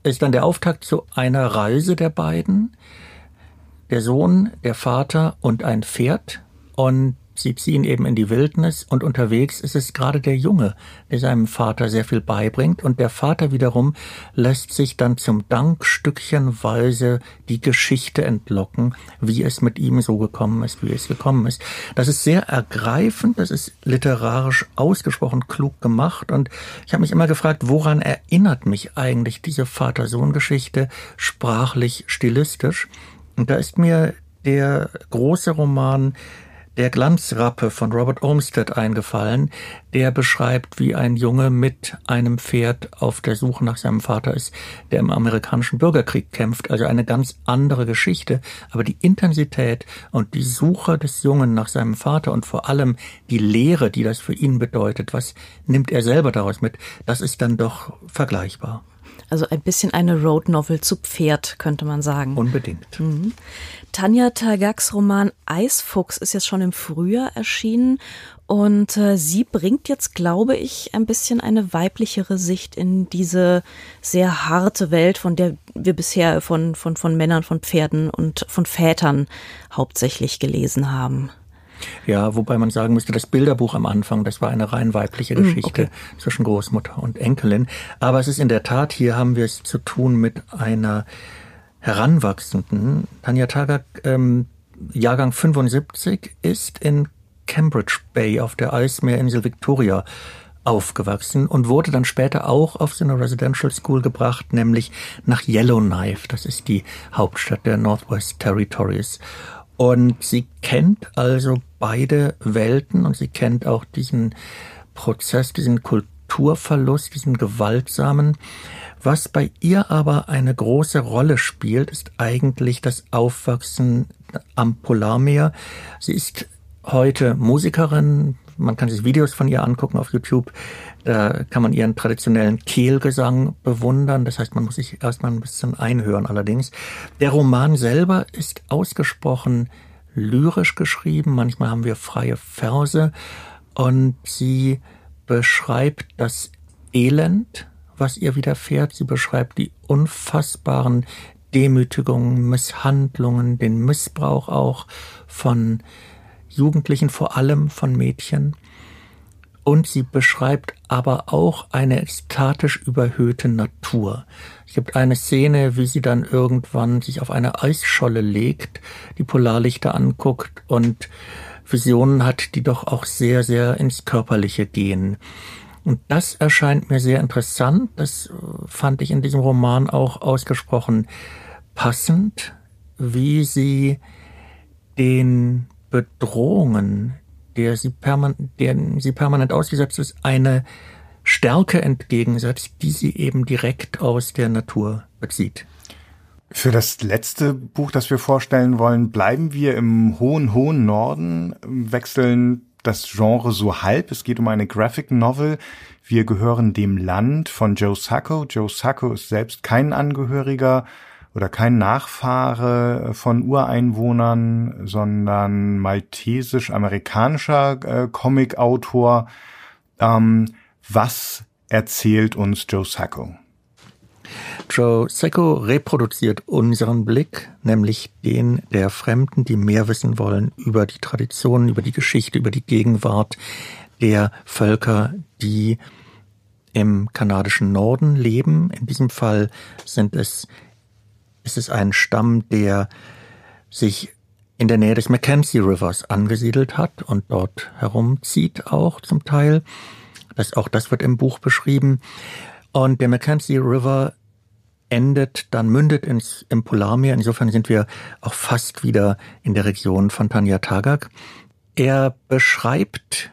ist dann der Auftakt zu einer Reise der beiden, der Sohn, der Vater und ein Pferd. Und sie ziehen eben in die Wildnis und unterwegs ist es gerade der Junge, der seinem Vater sehr viel beibringt und der Vater wiederum lässt sich dann zum Dank stückchenweise die Geschichte entlocken, wie es mit ihm so gekommen ist, wie es gekommen ist. Das ist sehr ergreifend, das ist literarisch ausgesprochen klug gemacht und ich habe mich immer gefragt, woran erinnert mich eigentlich diese Vater-Sohn-Geschichte sprachlich, stilistisch? Und da ist mir der große Roman der Glanzrappe von Robert Olmsted eingefallen, der beschreibt, wie ein Junge mit einem Pferd auf der Suche nach seinem Vater ist, der im amerikanischen Bürgerkrieg kämpft. Also eine ganz andere Geschichte. Aber die Intensität und die Suche des Jungen nach seinem Vater und vor allem die Lehre, die das für ihn bedeutet, was nimmt er selber daraus mit, das ist dann doch vergleichbar. Also ein bisschen eine Road Novel zu Pferd, könnte man sagen. Unbedingt. Mhm. Tanja Tagaks Roman Eisfuchs ist jetzt schon im Frühjahr erschienen und äh, sie bringt jetzt, glaube ich, ein bisschen eine weiblichere Sicht in diese sehr harte Welt, von der wir bisher von, von, von Männern, von Pferden und von Vätern hauptsächlich gelesen haben. Ja, wobei man sagen müsste, das Bilderbuch am Anfang, das war eine rein weibliche mm, Geschichte okay. zwischen Großmutter und Enkelin. Aber es ist in der Tat, hier haben wir es zu tun mit einer Heranwachsenden. Tanja Tagak, ähm, Jahrgang 75, ist in Cambridge Bay auf der Eismeerinsel Victoria aufgewachsen und wurde dann später auch auf so eine Residential School gebracht, nämlich nach Yellowknife. Das ist die Hauptstadt der Northwest Territories. Und sie kennt also beide Welten und sie kennt auch diesen Prozess, diesen Kulturverlust, diesen gewaltsamen. Was bei ihr aber eine große Rolle spielt, ist eigentlich das Aufwachsen am Polarmeer. Sie ist heute Musikerin. Man kann sich Videos von ihr angucken auf YouTube. Da kann man ihren traditionellen Kehlgesang bewundern. Das heißt, man muss sich erstmal ein bisschen einhören allerdings. Der Roman selber ist ausgesprochen lyrisch geschrieben. Manchmal haben wir freie Verse und sie beschreibt das Elend, was ihr widerfährt. Sie beschreibt die unfassbaren Demütigungen, Misshandlungen, den Missbrauch auch von Jugendlichen, vor allem von Mädchen. Und sie beschreibt aber auch eine ekstatisch überhöhte Natur. Es gibt eine Szene, wie sie dann irgendwann sich auf eine Eisscholle legt, die Polarlichter anguckt und Visionen hat, die doch auch sehr, sehr ins Körperliche gehen. Und das erscheint mir sehr interessant. Das fand ich in diesem Roman auch ausgesprochen passend, wie sie den Bedrohungen, der sie, permanent, deren sie permanent ausgesetzt ist, eine Stärke entgegensetzt, die sie eben direkt aus der Natur bezieht. Für das letzte Buch, das wir vorstellen wollen, bleiben wir im hohen, hohen Norden, wechseln das Genre so halb. Es geht um eine Graphic Novel. Wir gehören dem Land von Joe Sacco. Joe Sacco ist selbst kein Angehöriger oder kein Nachfahre von Ureinwohnern, sondern maltesisch-amerikanischer äh, Comic-Autor. Ähm, was erzählt uns Joe Sacco? Joe Sacco reproduziert unseren Blick, nämlich den der Fremden, die mehr wissen wollen über die Traditionen, über die Geschichte, über die Gegenwart der Völker, die im kanadischen Norden leben. In diesem Fall sind es ist es ein Stamm, der sich in der Nähe des Mackenzie Rivers angesiedelt hat und dort herumzieht auch zum Teil. Das, auch das wird im Buch beschrieben. Und der Mackenzie River endet, dann mündet ins, im Polarmeer. Insofern sind wir auch fast wieder in der Region von Tanja Tagak. Er beschreibt,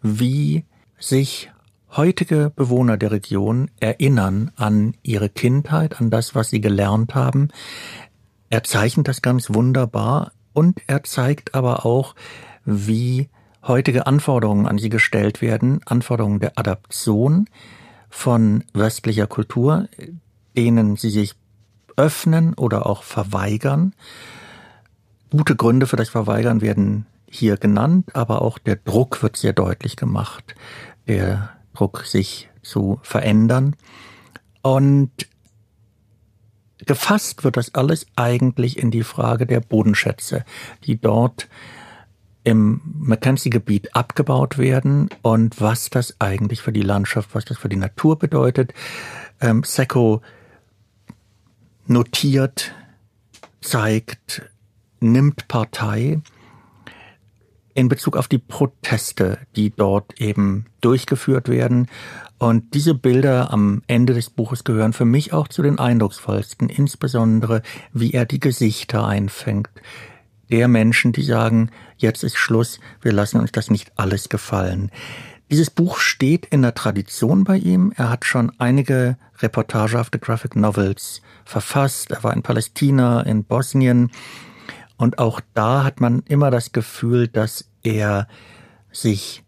wie sich heutige Bewohner der Region erinnern an ihre Kindheit, an das, was sie gelernt haben. Er zeichnet das ganz wunderbar und er zeigt aber auch, wie heutige Anforderungen an sie gestellt werden, Anforderungen der Adaption von westlicher Kultur, denen sie sich öffnen oder auch verweigern. Gute Gründe für das Verweigern werden hier genannt, aber auch der Druck wird sehr deutlich gemacht, der Druck, sich zu verändern. Und gefasst wird das alles eigentlich in die Frage der Bodenschätze, die dort im Mackenzie-Gebiet abgebaut werden und was das eigentlich für die Landschaft, was das für die Natur bedeutet. Ähm, Secco notiert, zeigt, nimmt Partei in Bezug auf die Proteste, die dort eben durchgeführt werden. Und diese Bilder am Ende des Buches gehören für mich auch zu den eindrucksvollsten, insbesondere wie er die Gesichter einfängt. Der Menschen, die sagen, jetzt ist Schluss, wir lassen uns das nicht alles gefallen. Dieses Buch steht in der Tradition bei ihm. Er hat schon einige reportagehafte Graphic Novels verfasst. Er war in Palästina, in Bosnien. Und auch da hat man immer das Gefühl, dass er sich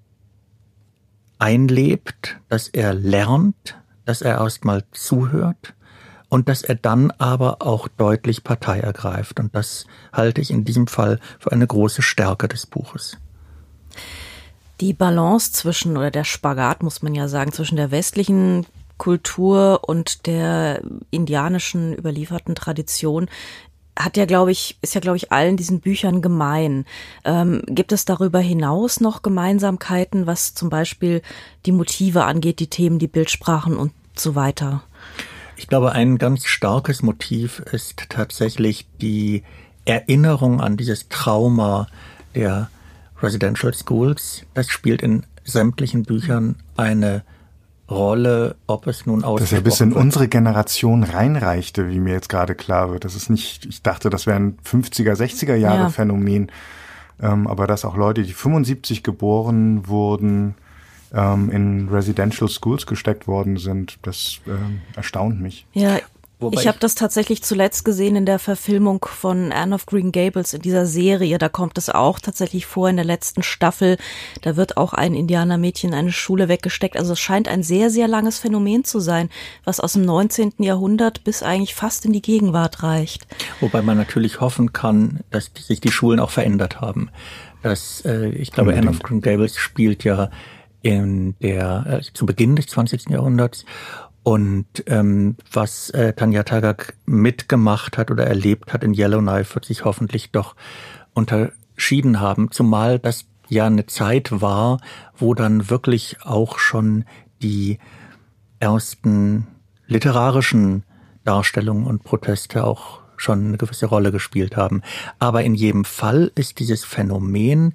einlebt, dass er lernt, dass er erstmal zuhört und dass er dann aber auch deutlich Partei ergreift. Und das halte ich in diesem Fall für eine große Stärke des Buches. Die Balance zwischen, oder der Spagat muss man ja sagen, zwischen der westlichen Kultur und der indianischen überlieferten Tradition hat ja, glaube ich, ist ja, glaube ich, allen diesen Büchern gemein. Ähm, gibt es darüber hinaus noch Gemeinsamkeiten, was zum Beispiel die Motive angeht, die Themen, die Bildsprachen und so weiter? Ich glaube, ein ganz starkes Motiv ist tatsächlich die Erinnerung an dieses Trauma der Residential Schools. Das spielt in sämtlichen Büchern eine Rolle, ob es nun aus. Das ja bis in unsere Generation reinreichte, wie mir jetzt gerade klar wird. Das ist nicht, ich dachte, das wäre ein 50er, 60er Jahre ja. Phänomen. Ähm, aber dass auch Leute, die 75 geboren wurden, ähm, in Residential Schools gesteckt worden sind, das ähm, erstaunt mich. Ja, Wobei ich habe das tatsächlich zuletzt gesehen in der Verfilmung von Anne of Green Gables in dieser Serie. Da kommt es auch tatsächlich vor in der letzten Staffel. Da wird auch ein Indianermädchen in eine Schule weggesteckt. Also es scheint ein sehr, sehr langes Phänomen zu sein, was aus dem 19. Jahrhundert bis eigentlich fast in die Gegenwart reicht. Wobei man natürlich hoffen kann, dass sich die Schulen auch verändert haben. Das, äh, ich glaube, Unbedingt. Anne of Green Gables spielt ja in der äh, zu Beginn des 20. Jahrhunderts und ähm, was äh, Tanja Tagak mitgemacht hat oder erlebt hat in Yellowknife, wird sich hoffentlich doch unterschieden haben. Zumal das ja eine Zeit war, wo dann wirklich auch schon die ersten literarischen Darstellungen und Proteste auch schon eine gewisse Rolle gespielt haben. Aber in jedem Fall ist dieses Phänomen,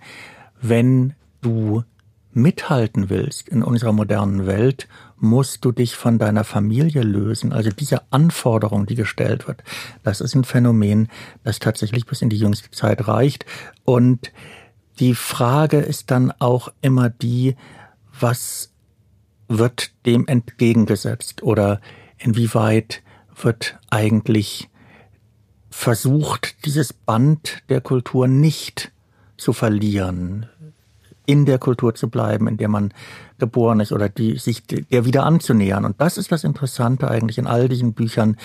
wenn du mithalten willst in unserer modernen Welt, musst du dich von deiner Familie lösen. Also diese Anforderung, die gestellt wird, das ist ein Phänomen, das tatsächlich bis in die jüngste Zeit reicht. Und die Frage ist dann auch immer die, was wird dem entgegengesetzt oder inwieweit wird eigentlich versucht, dieses Band der Kultur nicht zu verlieren in der Kultur zu bleiben, in der man geboren ist oder die sich der wieder anzunähern. Und das ist das Interessante eigentlich in all diesen Büchern,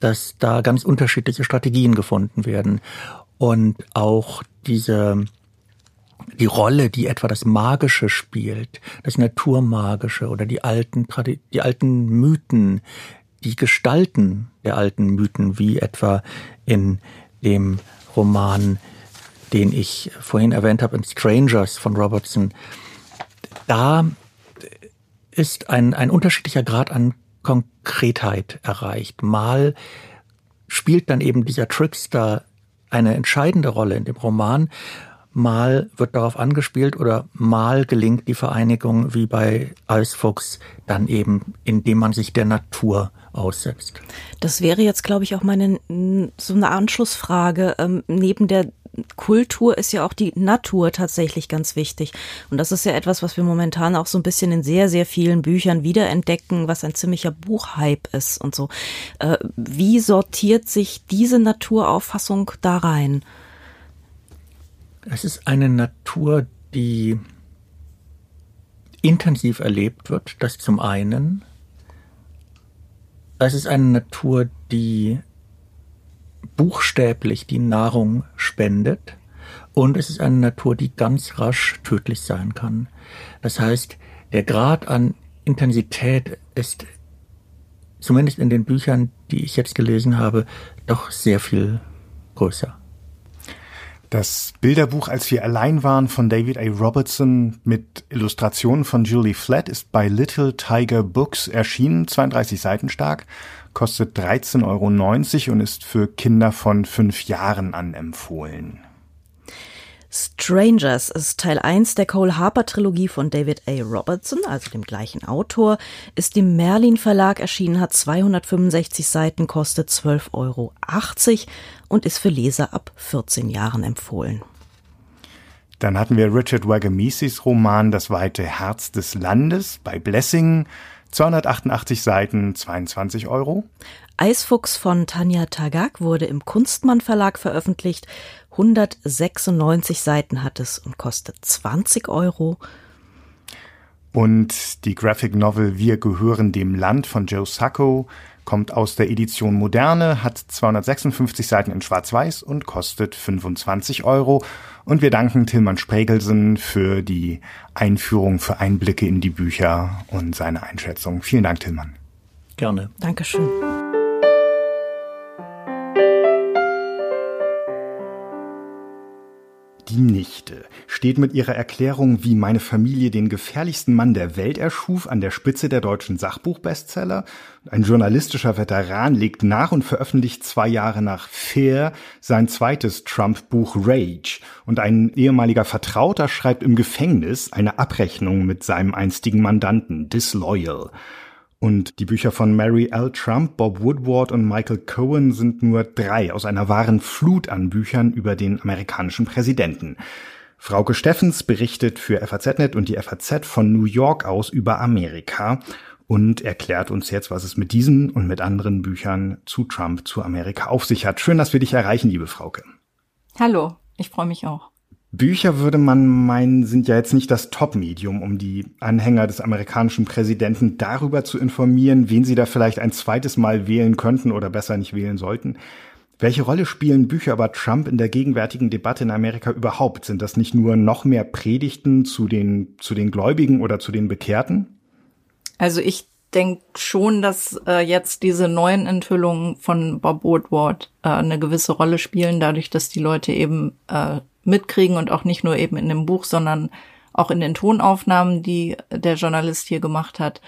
dass da ganz unterschiedliche Strategien gefunden werden und auch diese die Rolle, die etwa das Magische spielt, das Naturmagische oder die alten, die alten Mythen, die Gestalten der alten Mythen, wie etwa in dem Roman den ich vorhin erwähnt habe, in Strangers von Robertson, da ist ein, ein unterschiedlicher Grad an Konkretheit erreicht. Mal spielt dann eben dieser Trickster eine entscheidende Rolle in dem Roman, mal wird darauf angespielt oder mal gelingt die Vereinigung wie bei Eisfuchs dann eben, indem man sich der Natur aussetzt. Das wäre jetzt, glaube ich, auch meine so eine Anschlussfrage. Ähm, neben der Kultur ist ja auch die Natur tatsächlich ganz wichtig. Und das ist ja etwas, was wir momentan auch so ein bisschen in sehr, sehr vielen Büchern wiederentdecken, was ein ziemlicher Buchhype ist und so. Äh, wie sortiert sich diese Naturauffassung da rein? Es ist eine Natur, die intensiv erlebt wird, das zum einen. Es ist eine Natur, die buchstäblich die Nahrung spendet und es ist eine Natur, die ganz rasch tödlich sein kann. Das heißt, der Grad an Intensität ist zumindest in den Büchern, die ich jetzt gelesen habe, doch sehr viel größer. Das Bilderbuch Als wir allein waren von David A. Robertson mit Illustrationen von Julie Flatt ist bei Little Tiger Books erschienen, 32 Seiten stark kostet 13,90 Euro und ist für Kinder von fünf Jahren an empfohlen. Strangers ist Teil 1 der Cole Harper Trilogie von David A. Robertson, also dem gleichen Autor, ist im Merlin Verlag erschienen, hat 265 Seiten, kostet 12,80 Euro und ist für Leser ab 14 Jahren empfohlen. Dann hatten wir Richard Wagamesis Roman Das weite Herz des Landes bei Blessing 288 Seiten, 22 Euro. Eisfuchs von Tanja Tagak wurde im Kunstmann Verlag veröffentlicht. 196 Seiten hat es und kostet 20 Euro. Und die Graphic Novel Wir gehören dem Land von Joe Sacco kommt aus der Edition Moderne, hat 256 Seiten in Schwarz-Weiß und kostet 25 Euro. Und wir danken Tilman Spregelsen für die Einführung, für Einblicke in die Bücher und seine Einschätzung. Vielen Dank, Tilman. Gerne. Dankeschön. Die Nichte steht mit ihrer Erklärung, wie meine Familie den gefährlichsten Mann der Welt erschuf, an der Spitze der deutschen Sachbuchbestseller. Ein journalistischer Veteran legt nach und veröffentlicht zwei Jahre nach Fair sein zweites Trump-Buch Rage. Und ein ehemaliger Vertrauter schreibt im Gefängnis eine Abrechnung mit seinem einstigen Mandanten, Disloyal. Und die Bücher von Mary L. Trump, Bob Woodward und Michael Cohen sind nur drei aus einer wahren Flut an Büchern über den amerikanischen Präsidenten. Frauke Steffens berichtet für FAZ.net und die FAZ von New York aus über Amerika und erklärt uns jetzt, was es mit diesen und mit anderen Büchern zu Trump, zu Amerika auf sich hat. Schön, dass wir dich erreichen, liebe Frauke. Hallo, ich freue mich auch. Bücher würde man meinen, sind ja jetzt nicht das Top-Medium, um die Anhänger des amerikanischen Präsidenten darüber zu informieren, wen sie da vielleicht ein zweites Mal wählen könnten oder besser nicht wählen sollten. Welche Rolle spielen Bücher über Trump in der gegenwärtigen Debatte in Amerika überhaupt? Sind das nicht nur noch mehr Predigten zu den, zu den Gläubigen oder zu den Bekehrten? Also ich denke schon, dass äh, jetzt diese neuen Enthüllungen von Bob Woodward äh, eine gewisse Rolle spielen, dadurch, dass die Leute eben äh, mitkriegen und auch nicht nur eben in dem Buch, sondern auch in den Tonaufnahmen, die der Journalist hier gemacht hat,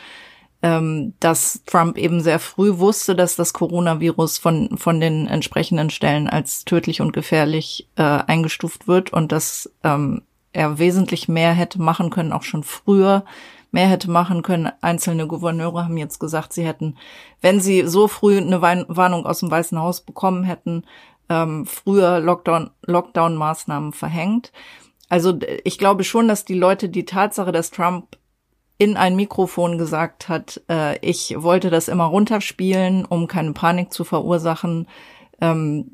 ähm, dass Trump eben sehr früh wusste, dass das Coronavirus von, von den entsprechenden Stellen als tödlich und gefährlich äh, eingestuft wird und dass ähm, er wesentlich mehr hätte machen können, auch schon früher mehr hätte machen können. Einzelne Gouverneure haben jetzt gesagt, sie hätten, wenn sie so früh eine Warnung aus dem Weißen Haus bekommen hätten, ähm, früher Lockdown, Lockdown-Maßnahmen verhängt. Also ich glaube schon, dass die Leute die Tatsache, dass Trump in ein Mikrofon gesagt hat, äh, ich wollte das immer runterspielen, um keine Panik zu verursachen, ähm,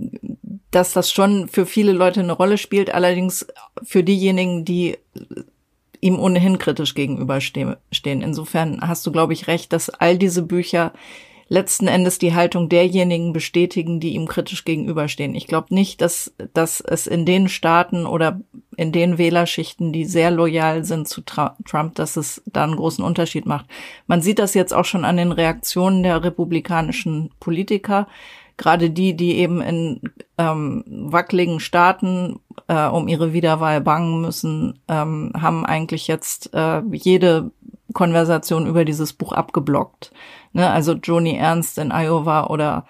dass das schon für viele Leute eine Rolle spielt, allerdings für diejenigen, die ihm ohnehin kritisch gegenüberstehen. Insofern hast du, glaube ich, recht, dass all diese Bücher letzten Endes die Haltung derjenigen bestätigen, die ihm kritisch gegenüberstehen. Ich glaube nicht, dass, dass es in den Staaten oder in den Wählerschichten, die sehr loyal sind zu Trump, dass es da einen großen Unterschied macht. Man sieht das jetzt auch schon an den Reaktionen der republikanischen Politiker gerade die, die eben in ähm, wackeligen Staaten äh, um ihre Wiederwahl bangen müssen, ähm, haben eigentlich jetzt äh, jede Konversation über dieses Buch abgeblockt. Ne? Also Joni Ernst in Iowa oder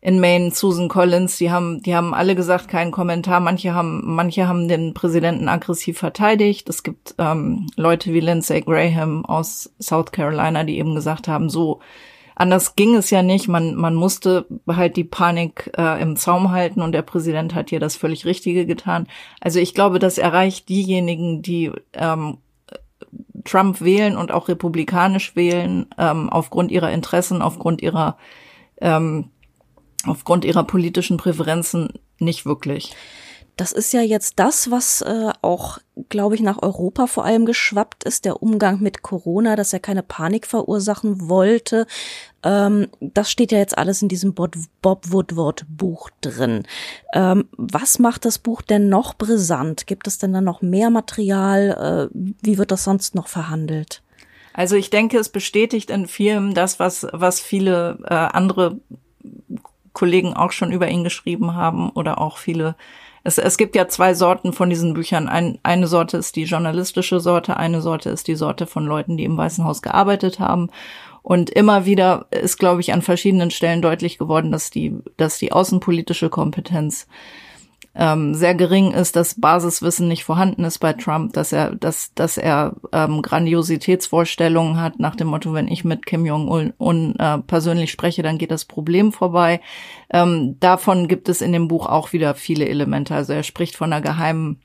in Maine Susan Collins, die haben, die haben alle gesagt, keinen Kommentar. Manche haben, manche haben den Präsidenten aggressiv verteidigt. Es gibt ähm, Leute wie Lindsey Graham aus South Carolina, die eben gesagt haben, so anders ging es ja nicht. Man, man musste halt die Panik äh, im Zaum halten und der Präsident hat hier das völlig Richtige getan. Also ich glaube, das erreicht diejenigen, die ähm, Trump wählen und auch republikanisch wählen, ähm, aufgrund ihrer Interessen, aufgrund ihrer, ähm, aufgrund ihrer politischen Präferenzen nicht wirklich. Das ist ja jetzt das, was äh, auch, glaube ich, nach Europa vor allem geschwappt ist, der Umgang mit Corona, dass er keine Panik verursachen wollte. Ähm, das steht ja jetzt alles in diesem Bob, Woodward Buch drin. Ähm, was macht das Buch denn noch brisant? Gibt es denn da noch mehr Material? Äh, wie wird das sonst noch verhandelt? Also ich denke, es bestätigt in vielen das, was, was viele äh, andere Kollegen auch schon über ihn geschrieben haben oder auch viele es, es gibt ja zwei Sorten von diesen Büchern. Ein, eine Sorte ist die journalistische Sorte, eine Sorte ist die Sorte von Leuten, die im Weißen Haus gearbeitet haben. Und immer wieder ist, glaube ich, an verschiedenen Stellen deutlich geworden, dass die, dass die außenpolitische Kompetenz ähm, sehr gering ist, dass Basiswissen nicht vorhanden ist bei Trump, dass er, dass, dass er ähm, Grandiositätsvorstellungen hat nach dem Motto, wenn ich mit Kim Jong-un äh, persönlich spreche, dann geht das Problem vorbei. Ähm, davon gibt es in dem Buch auch wieder viele Elemente. Also er spricht von einer geheimen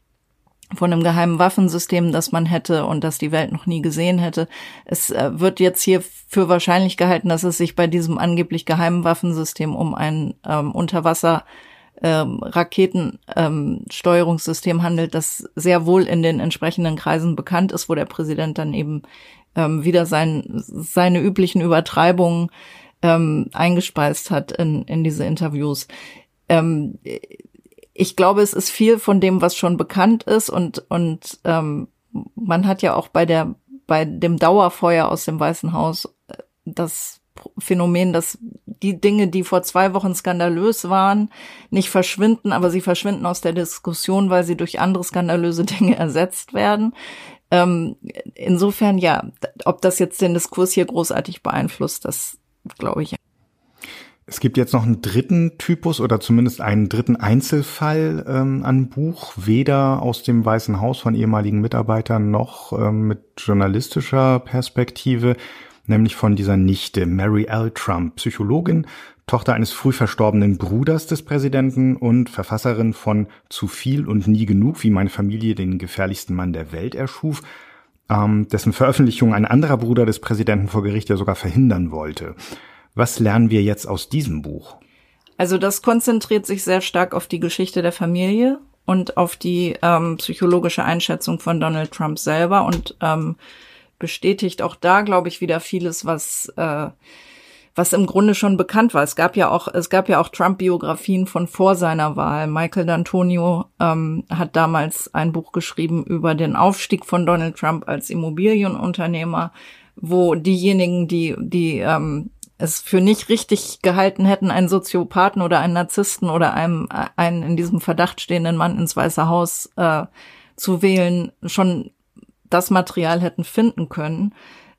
von einem geheimen Waffensystem, das man hätte und das die Welt noch nie gesehen hätte. Es äh, wird jetzt hier für wahrscheinlich gehalten, dass es sich bei diesem angeblich geheimen Waffensystem um ein ähm, Unterwasser ähm, Raketensteuerungssystem ähm, handelt, das sehr wohl in den entsprechenden Kreisen bekannt ist, wo der Präsident dann eben ähm, wieder sein, seine üblichen Übertreibungen ähm, eingespeist hat in, in diese Interviews. Ähm, ich glaube, es ist viel von dem, was schon bekannt ist und, und ähm, man hat ja auch bei der, bei dem Dauerfeuer aus dem Weißen Haus äh, das Phänomen, dass die Dinge, die vor zwei Wochen skandalös waren, nicht verschwinden, aber sie verschwinden aus der Diskussion, weil sie durch andere skandalöse Dinge ersetzt werden. Ähm, insofern ja, ob das jetzt den Diskurs hier großartig beeinflusst, das glaube ich. Es gibt jetzt noch einen dritten Typus oder zumindest einen dritten Einzelfall ähm, an Buch, weder aus dem Weißen Haus von ehemaligen Mitarbeitern noch ähm, mit journalistischer Perspektive, nämlich von dieser Nichte Mary L. Trump, Psychologin, Tochter eines früh verstorbenen Bruders des Präsidenten und Verfasserin von Zu viel und nie genug, wie meine Familie den gefährlichsten Mann der Welt erschuf, ähm, dessen Veröffentlichung ein anderer Bruder des Präsidenten vor Gericht ja sogar verhindern wollte. Was lernen wir jetzt aus diesem Buch? Also das konzentriert sich sehr stark auf die Geschichte der Familie und auf die ähm, psychologische Einschätzung von Donald Trump selber und ähm, bestätigt auch da, glaube ich, wieder vieles, was äh, was im Grunde schon bekannt war. Es gab ja auch es gab ja auch Trump-Biografien von vor seiner Wahl. Michael D'Antonio ähm, hat damals ein Buch geschrieben über den Aufstieg von Donald Trump als Immobilienunternehmer, wo diejenigen, die die ähm, es für nicht richtig gehalten hätten, einen Soziopathen oder einen Narzissten oder einem, einen in diesem Verdacht stehenden Mann ins Weiße Haus äh, zu wählen, schon das Material hätten finden können.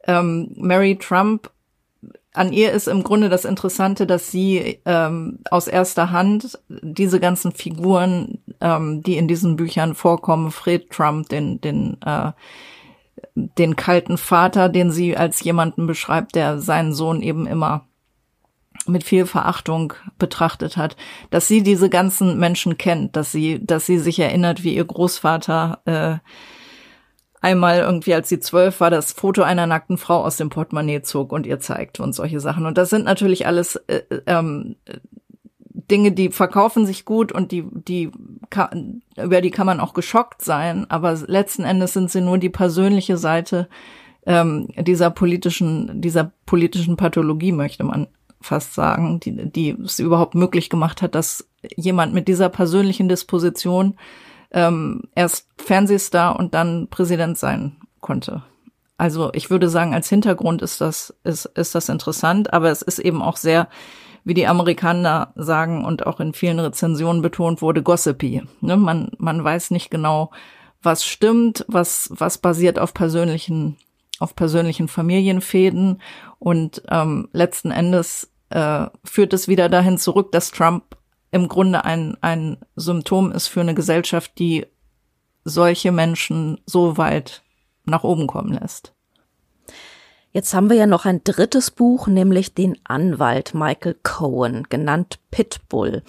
Ähm, Mary Trump, an ihr ist im Grunde das Interessante, dass sie ähm, aus erster Hand diese ganzen Figuren, ähm, die in diesen Büchern vorkommen, Fred Trump, den, den äh, den kalten Vater, den sie als jemanden beschreibt, der seinen Sohn eben immer mit viel Verachtung betrachtet hat, dass sie diese ganzen Menschen kennt, dass sie, dass sie sich erinnert, wie ihr Großvater äh, einmal irgendwie, als sie zwölf war, das Foto einer nackten Frau aus dem Portemonnaie zog und ihr zeigt und solche Sachen. Und das sind natürlich alles äh, ähm, Dinge, die verkaufen sich gut und die, die, über die kann man auch geschockt sein, aber letzten Endes sind sie nur die persönliche Seite ähm, dieser politischen, dieser politischen Pathologie, möchte man fast sagen, die, die es überhaupt möglich gemacht hat, dass jemand mit dieser persönlichen Disposition ähm, erst Fernsehstar und dann Präsident sein konnte. Also ich würde sagen, als Hintergrund ist das, ist, ist das interessant, aber es ist eben auch sehr wie die Amerikaner sagen und auch in vielen Rezensionen betont wurde, gossipy. Ne? Man, man weiß nicht genau, was stimmt, was, was basiert auf persönlichen, auf persönlichen Familienfäden und ähm, letzten Endes äh, führt es wieder dahin zurück, dass Trump im Grunde ein, ein Symptom ist für eine Gesellschaft, die solche Menschen so weit nach oben kommen lässt. Jetzt haben wir ja noch ein drittes Buch, nämlich den Anwalt Michael Cohen, genannt Pitbull.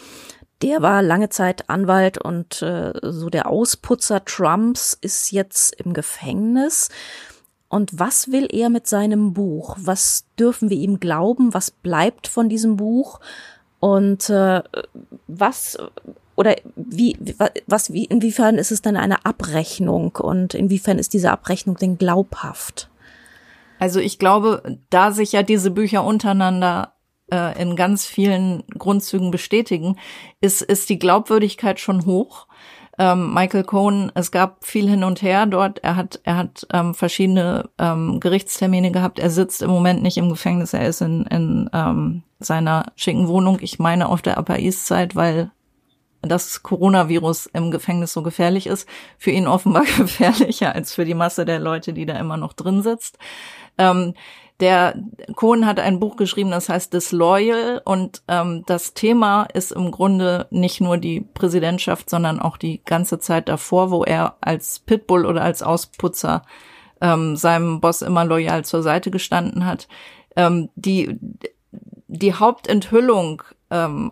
Der war lange Zeit Anwalt und äh, so der Ausputzer Trumps ist jetzt im Gefängnis. Und was will er mit seinem Buch? Was dürfen wir ihm glauben? Was bleibt von diesem Buch? Und äh, was oder wie was wie inwiefern ist es denn eine Abrechnung und inwiefern ist diese Abrechnung denn glaubhaft? Also ich glaube, da sich ja diese Bücher untereinander äh, in ganz vielen Grundzügen bestätigen, ist, ist die Glaubwürdigkeit schon hoch. Ähm, Michael Cohen, es gab viel hin und her dort. Er hat, er hat ähm, verschiedene ähm, Gerichtstermine gehabt. Er sitzt im Moment nicht im Gefängnis. Er ist in, in ähm, seiner schicken Wohnung. Ich meine auf der Upper East Side, weil das Coronavirus im Gefängnis so gefährlich ist. Für ihn offenbar gefährlicher als für die Masse der Leute, die da immer noch drin sitzt. Ähm, der Cohen hat ein Buch geschrieben, das heißt Disloyal und ähm, das Thema ist im Grunde nicht nur die Präsidentschaft, sondern auch die ganze Zeit davor, wo er als Pitbull oder als Ausputzer ähm, seinem Boss immer loyal zur Seite gestanden hat. Ähm, die die Hauptenthüllung ähm,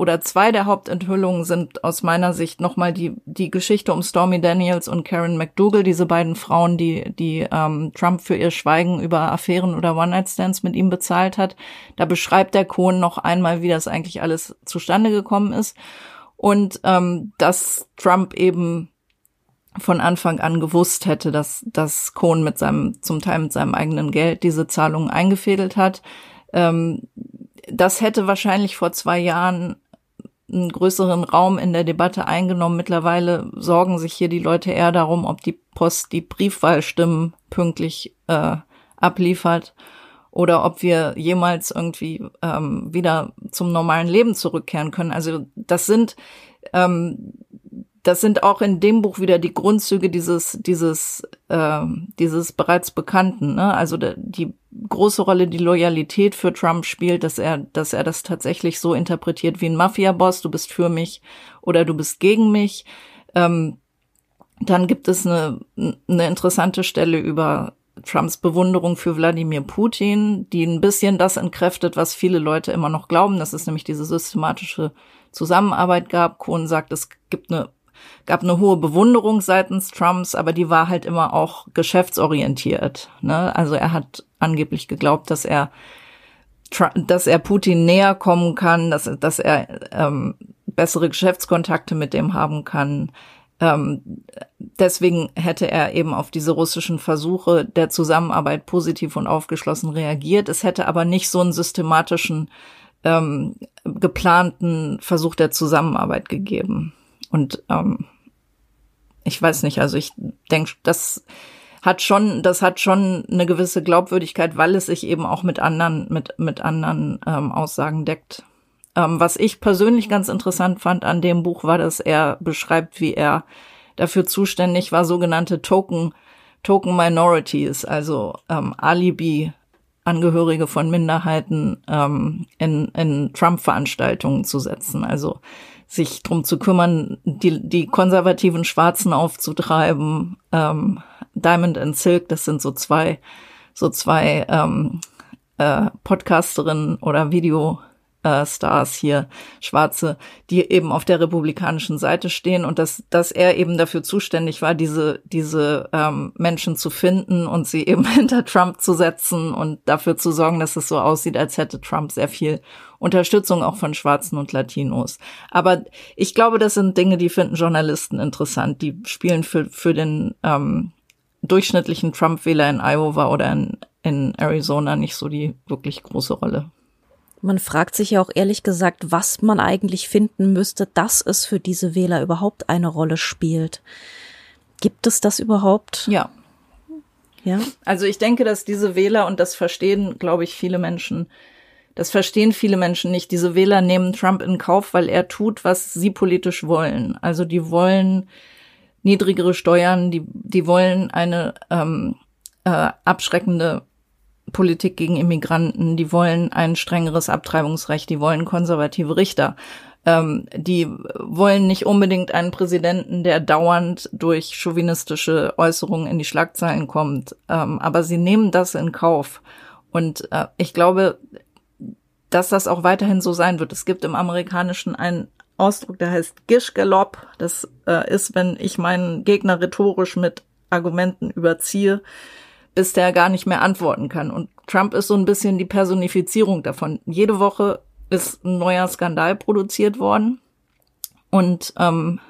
oder zwei der Hauptenthüllungen sind aus meiner Sicht nochmal die, die Geschichte um Stormy Daniels und Karen McDougal, diese beiden Frauen, die, die ähm, Trump für ihr Schweigen über Affären oder One-Night-Stands mit ihm bezahlt hat. Da beschreibt der Kohn noch einmal, wie das eigentlich alles zustande gekommen ist. Und ähm, dass Trump eben von Anfang an gewusst hätte, dass, dass Cohn mit seinem, zum Teil mit seinem eigenen Geld diese Zahlungen eingefädelt hat. Ähm, das hätte wahrscheinlich vor zwei Jahren einen größeren Raum in der Debatte eingenommen. Mittlerweile sorgen sich hier die Leute eher darum, ob die Post die Briefwahlstimmen pünktlich äh, abliefert oder ob wir jemals irgendwie ähm, wieder zum normalen Leben zurückkehren können. Also das sind ähm, das sind auch in dem Buch wieder die Grundzüge dieses dieses äh, dieses bereits Bekannten. Ne? Also de, die große Rolle die Loyalität für Trump spielt, dass er dass er das tatsächlich so interpretiert wie ein Mafia-Boss. Du bist für mich oder du bist gegen mich. Ähm, dann gibt es eine, eine interessante Stelle über Trumps Bewunderung für Wladimir Putin, die ein bisschen das entkräftet, was viele Leute immer noch glauben, dass es nämlich diese systematische Zusammenarbeit gab. Kohn sagt, es gibt eine gab eine hohe Bewunderung seitens Trumps, aber die war halt immer auch geschäftsorientiert. Ne? Also er hat angeblich geglaubt, dass er dass er Putin näher kommen kann, dass, dass er ähm, bessere Geschäftskontakte mit dem haben kann. Ähm, deswegen hätte er eben auf diese russischen Versuche der Zusammenarbeit positiv und aufgeschlossen reagiert. Es hätte aber nicht so einen systematischen, ähm, geplanten Versuch der Zusammenarbeit gegeben. Und ähm, ich weiß nicht, also ich denke, das hat schon, das hat schon eine gewisse Glaubwürdigkeit, weil es sich eben auch mit anderen, mit, mit anderen ähm, Aussagen deckt. Ähm, was ich persönlich ganz interessant fand an dem Buch war, dass er beschreibt, wie er dafür zuständig war, sogenannte Token, Token Minorities, also ähm, Alibi Angehörige von Minderheiten ähm, in, in Trump-Veranstaltungen zu setzen. Also sich drum zu kümmern, die, die konservativen Schwarzen aufzutreiben. Ähm, Diamond and Silk, das sind so zwei, so zwei ähm, äh, Podcasterinnen oder Video äh, Stars hier, Schwarze, die eben auf der republikanischen Seite stehen und dass, dass er eben dafür zuständig war, diese, diese ähm, Menschen zu finden und sie eben hinter Trump zu setzen und dafür zu sorgen, dass es so aussieht, als hätte Trump sehr viel Unterstützung auch von Schwarzen und Latinos. Aber ich glaube, das sind Dinge, die finden Journalisten interessant. Die spielen für, für den ähm, durchschnittlichen Trump-Wähler in Iowa oder in, in Arizona nicht so die wirklich große Rolle. Man fragt sich ja auch ehrlich gesagt, was man eigentlich finden müsste, dass es für diese Wähler überhaupt eine Rolle spielt. Gibt es das überhaupt? Ja. Ja. Also ich denke, dass diese Wähler, und das verstehen, glaube ich, viele Menschen, das verstehen viele Menschen nicht. Diese Wähler nehmen Trump in Kauf, weil er tut, was sie politisch wollen. Also die wollen niedrigere Steuern, die, die wollen eine ähm, äh, abschreckende Politik gegen Immigranten, die wollen ein strengeres Abtreibungsrecht, die wollen konservative Richter. Ähm, die wollen nicht unbedingt einen Präsidenten, der dauernd durch chauvinistische Äußerungen in die Schlagzeilen kommt. Ähm, aber sie nehmen das in Kauf. Und äh, ich glaube, dass das auch weiterhin so sein wird. Es gibt im Amerikanischen einen Ausdruck, der heißt Gischgalopp. Das äh, ist, wenn ich meinen Gegner rhetorisch mit Argumenten überziehe bis der gar nicht mehr antworten kann. Und Trump ist so ein bisschen die Personifizierung davon. Jede Woche ist ein neuer Skandal produziert worden und ähm,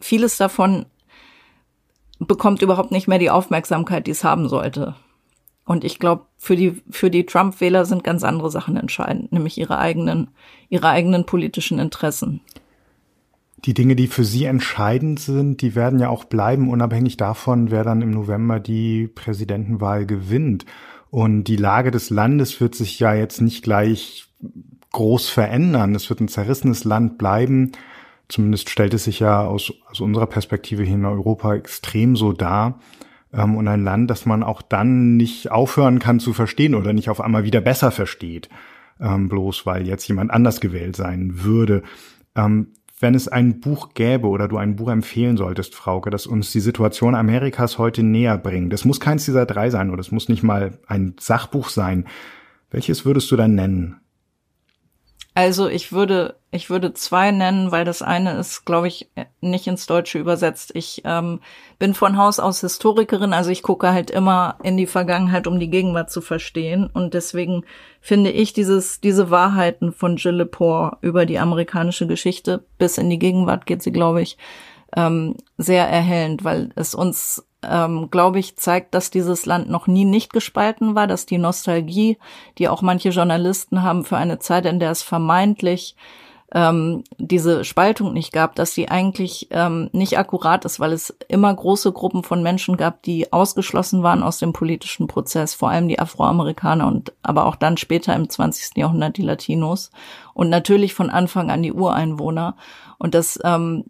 vieles davon bekommt überhaupt nicht mehr die Aufmerksamkeit, die es haben sollte. Und ich glaube, für die, für die Trump-Wähler sind ganz andere Sachen entscheidend, nämlich ihre eigenen, ihre eigenen politischen Interessen die Dinge, die für sie entscheidend sind, die werden ja auch bleiben, unabhängig davon, wer dann im November die Präsidentenwahl gewinnt. Und die Lage des Landes wird sich ja jetzt nicht gleich groß verändern. Es wird ein zerrissenes Land bleiben. Zumindest stellt es sich ja aus, aus unserer Perspektive hier in Europa extrem so dar. Ähm, und ein Land, das man auch dann nicht aufhören kann zu verstehen oder nicht auf einmal wieder besser versteht, ähm, bloß weil jetzt jemand anders gewählt sein würde. Wenn es ein Buch gäbe oder du ein Buch empfehlen solltest, Frauke, das uns die Situation Amerikas heute näher bringt. Es muss keins dieser drei sein oder es muss nicht mal ein Sachbuch sein. Welches würdest du dann nennen? Also ich würde, ich würde zwei nennen, weil das eine ist, glaube ich, nicht ins Deutsche übersetzt. Ich ähm, bin von Haus aus Historikerin, also ich gucke halt immer in die Vergangenheit, um die Gegenwart zu verstehen. Und deswegen finde ich dieses, diese Wahrheiten von Jill Lepore über die amerikanische Geschichte bis in die Gegenwart geht sie, glaube ich, ähm, sehr erhellend, weil es uns, ähm, glaube ich, zeigt, dass dieses Land noch nie nicht gespalten war, dass die Nostalgie, die auch manche Journalisten haben für eine Zeit, in der es vermeintlich ähm, diese Spaltung nicht gab, dass sie eigentlich ähm, nicht akkurat ist, weil es immer große Gruppen von Menschen gab, die ausgeschlossen waren aus dem politischen Prozess, vor allem die Afroamerikaner und aber auch dann später im 20. Jahrhundert die Latinos und natürlich von Anfang an die Ureinwohner. Und das ähm,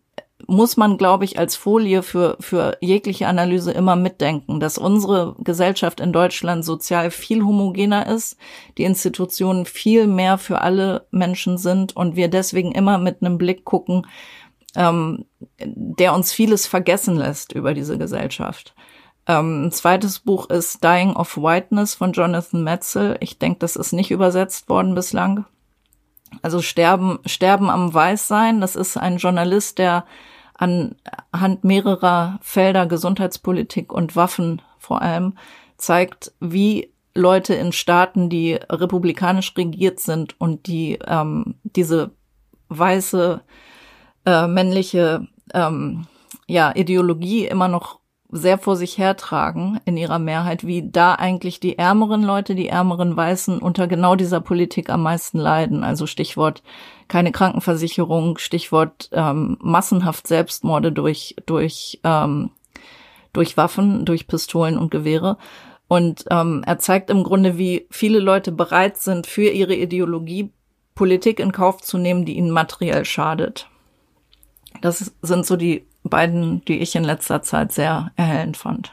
muss man, glaube ich, als Folie für, für jegliche Analyse immer mitdenken, dass unsere Gesellschaft in Deutschland sozial viel homogener ist, die Institutionen viel mehr für alle Menschen sind und wir deswegen immer mit einem Blick gucken, ähm, der uns vieles vergessen lässt über diese Gesellschaft. Ähm, ein zweites Buch ist Dying of Whiteness von Jonathan Metzel. Ich denke, das ist nicht übersetzt worden bislang. Also Sterben, Sterben am Weißsein, das ist ein Journalist, der anhand mehrerer Felder Gesundheitspolitik und Waffen vor allem zeigt, wie Leute in Staaten, die republikanisch regiert sind und die ähm, diese weiße äh, männliche ähm, ja, Ideologie immer noch sehr vor sich hertragen in ihrer Mehrheit, wie da eigentlich die ärmeren Leute, die ärmeren Weißen unter genau dieser Politik am meisten leiden. Also Stichwort keine Krankenversicherung, Stichwort ähm, massenhaft Selbstmorde durch durch ähm, durch Waffen, durch Pistolen und Gewehre. Und ähm, er zeigt im Grunde, wie viele Leute bereit sind, für ihre Ideologie Politik in Kauf zu nehmen, die ihnen materiell schadet. Das sind so die beiden, die ich in letzter Zeit sehr erhellend fand.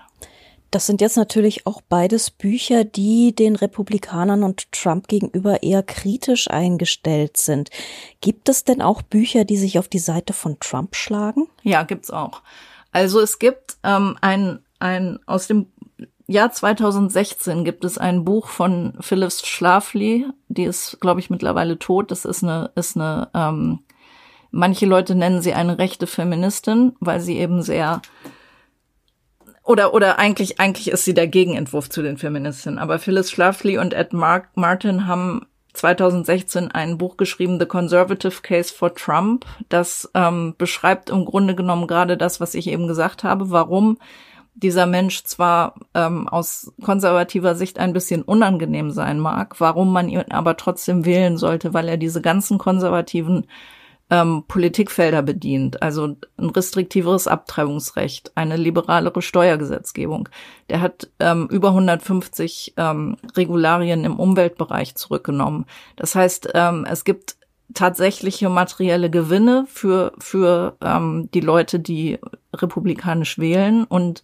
Das sind jetzt natürlich auch beides Bücher, die den Republikanern und Trump gegenüber eher kritisch eingestellt sind. Gibt es denn auch Bücher, die sich auf die Seite von Trump schlagen? Ja, gibt's auch. Also es gibt ähm, ein, ein aus dem Jahr 2016 gibt es ein Buch von Phyllis Schlafly, die ist, glaube ich, mittlerweile tot. Das ist eine, ist eine ähm, Manche Leute nennen sie eine rechte Feministin, weil sie eben sehr oder oder eigentlich eigentlich ist sie der Gegenentwurf zu den Feministinnen. Aber Phyllis Schlafly und Ed Mark Martin haben 2016 ein Buch geschrieben, The Conservative Case for Trump. Das ähm, beschreibt im Grunde genommen gerade das, was ich eben gesagt habe, warum dieser Mensch zwar ähm, aus konservativer Sicht ein bisschen unangenehm sein mag, warum man ihn aber trotzdem wählen sollte, weil er diese ganzen konservativen ähm, Politikfelder bedient, also ein restriktiveres Abtreibungsrecht, eine liberalere Steuergesetzgebung. Der hat ähm, über 150 ähm, Regularien im Umweltbereich zurückgenommen. Das heißt, ähm, es gibt tatsächliche materielle Gewinne für für ähm, die Leute, die republikanisch wählen und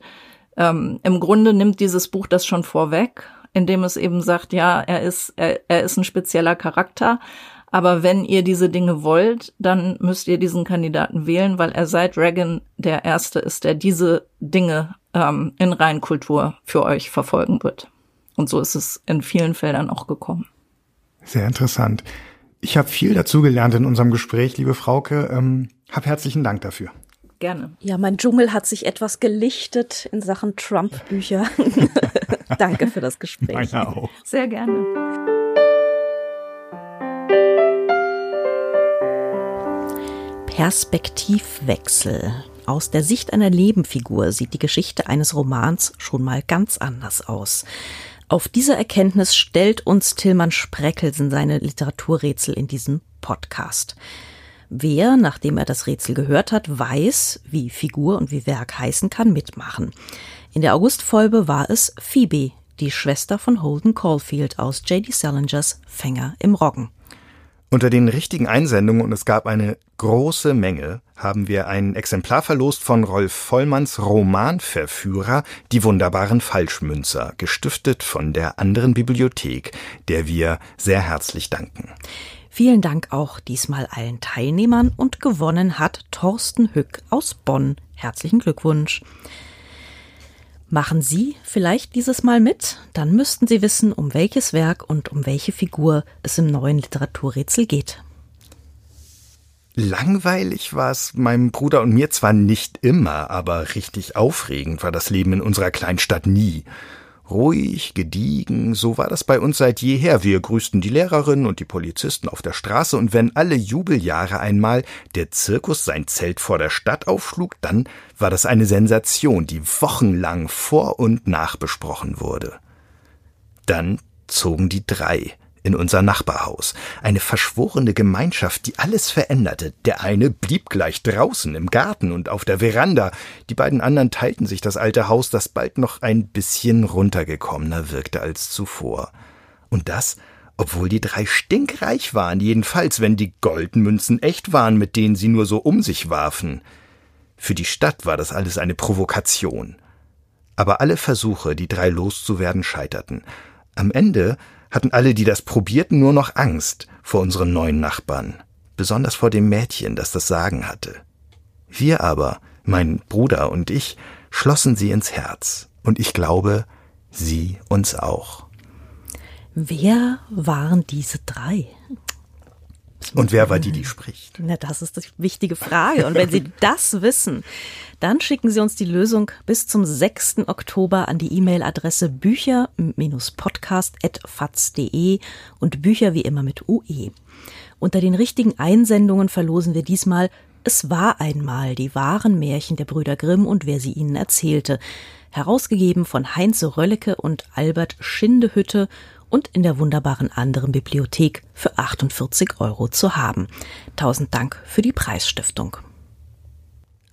ähm, im Grunde nimmt dieses Buch das schon vorweg, indem es eben sagt, ja, er ist er, er ist ein spezieller Charakter, aber wenn ihr diese Dinge wollt, dann müsst ihr diesen Kandidaten wählen, weil er seit Reagan der Erste ist, der diese Dinge ähm, in Reinkultur für euch verfolgen wird. Und so ist es in vielen Feldern auch gekommen. Sehr interessant. Ich habe viel dazu gelernt in unserem Gespräch, liebe Frauke. Ähm, hab herzlichen Dank dafür. Gerne. Ja, mein Dschungel hat sich etwas gelichtet in Sachen Trump-Bücher. Danke für das Gespräch. Meine auch. Sehr gerne. Perspektivwechsel. Aus der Sicht einer Nebenfigur sieht die Geschichte eines Romans schon mal ganz anders aus. Auf diese Erkenntnis stellt uns Tillmann Spreckelsen seine Literaturrätsel in diesem Podcast. Wer, nachdem er das Rätsel gehört hat, weiß, wie Figur und wie Werk heißen kann, mitmachen. In der Augustfolge war es Phoebe, die Schwester von Holden Caulfield aus J.D. Salingers Fänger im Roggen. Unter den richtigen Einsendungen, und es gab eine große Menge, haben wir ein Exemplar verlost von Rolf Vollmanns Romanverführer, die wunderbaren Falschmünzer, gestiftet von der anderen Bibliothek, der wir sehr herzlich danken. Vielen Dank auch diesmal allen Teilnehmern und gewonnen hat Thorsten Hück aus Bonn. Herzlichen Glückwunsch. Machen Sie vielleicht dieses Mal mit? Dann müssten Sie wissen, um welches Werk und um welche Figur es im neuen Literaturrätsel geht. Langweilig war es meinem Bruder und mir zwar nicht immer, aber richtig aufregend war das Leben in unserer Kleinstadt nie. Ruhig, gediegen, so war das bei uns seit jeher. Wir grüßten die Lehrerin und die Polizisten auf der Straße, und wenn alle Jubeljahre einmal der Zirkus sein Zelt vor der Stadt aufschlug, dann war das eine Sensation, die wochenlang vor und nach besprochen wurde. Dann zogen die drei in unser Nachbarhaus. Eine verschworene Gemeinschaft, die alles veränderte. Der eine blieb gleich draußen im Garten und auf der Veranda. Die beiden anderen teilten sich das alte Haus, das bald noch ein bisschen runtergekommener wirkte als zuvor. Und das, obwohl die drei stinkreich waren, jedenfalls wenn die Goldmünzen echt waren, mit denen sie nur so um sich warfen. Für die Stadt war das alles eine Provokation. Aber alle Versuche, die drei loszuwerden, scheiterten. Am Ende hatten alle, die das probierten, nur noch Angst vor unseren neuen Nachbarn, besonders vor dem Mädchen, das das Sagen hatte. Wir aber, mein Bruder und ich, schlossen sie ins Herz, und ich glaube, sie uns auch. Wer waren diese drei? Und wer war die, die spricht? Na, das ist die wichtige Frage. Und wenn Sie das wissen, dann schicken Sie uns die Lösung bis zum 6. Oktober an die E-Mail-Adresse bücher-podcast.faz.de und Bücher wie immer mit UE. Unter den richtigen Einsendungen verlosen wir diesmal Es war einmal die wahren Märchen der Brüder Grimm und wer sie ihnen erzählte. Herausgegeben von Heinz Röllecke und Albert Schindehütte und in der wunderbaren anderen Bibliothek für 48 Euro zu haben. Tausend Dank für die Preisstiftung.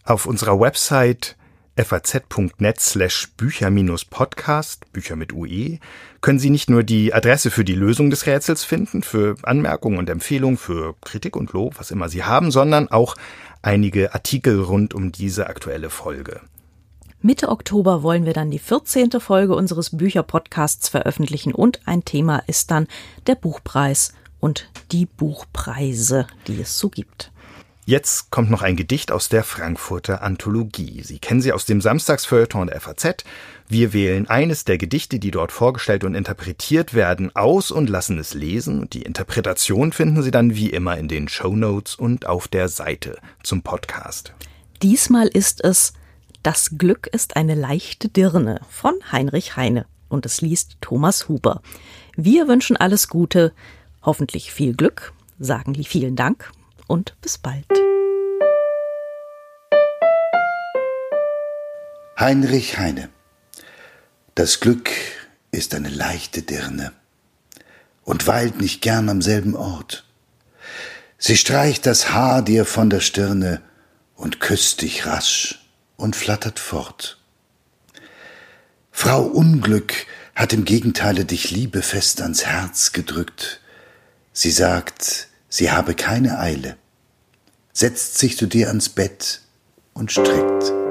Auf unserer Website faz.net slash Bücher-Podcast, Bücher mit UE, können Sie nicht nur die Adresse für die Lösung des Rätsels finden, für Anmerkungen und Empfehlungen, für Kritik und Lob, was immer Sie haben, sondern auch einige Artikel rund um diese aktuelle Folge. Mitte Oktober wollen wir dann die 14. Folge unseres Bücherpodcasts veröffentlichen und ein Thema ist dann der Buchpreis und die Buchpreise, die es so gibt. Jetzt kommt noch ein Gedicht aus der Frankfurter Anthologie. Sie kennen sie aus dem Samstagsfeuilleton der FAZ. Wir wählen eines der Gedichte, die dort vorgestellt und interpretiert werden, aus und lassen es lesen. Die Interpretation finden Sie dann wie immer in den Show Notes und auf der Seite zum Podcast. Diesmal ist es das Glück ist eine leichte Dirne von Heinrich Heine und es liest Thomas Huber. Wir wünschen alles Gute, hoffentlich viel Glück, sagen die vielen Dank und bis bald. Heinrich Heine Das Glück ist eine leichte Dirne und weilt nicht gern am selben Ort. Sie streicht das Haar dir von der Stirne und küsst dich rasch und flattert fort. Frau Unglück hat im Gegenteile dich liebefest ans Herz gedrückt. Sie sagt, sie habe keine Eile, setzt sich zu dir ans Bett und strickt.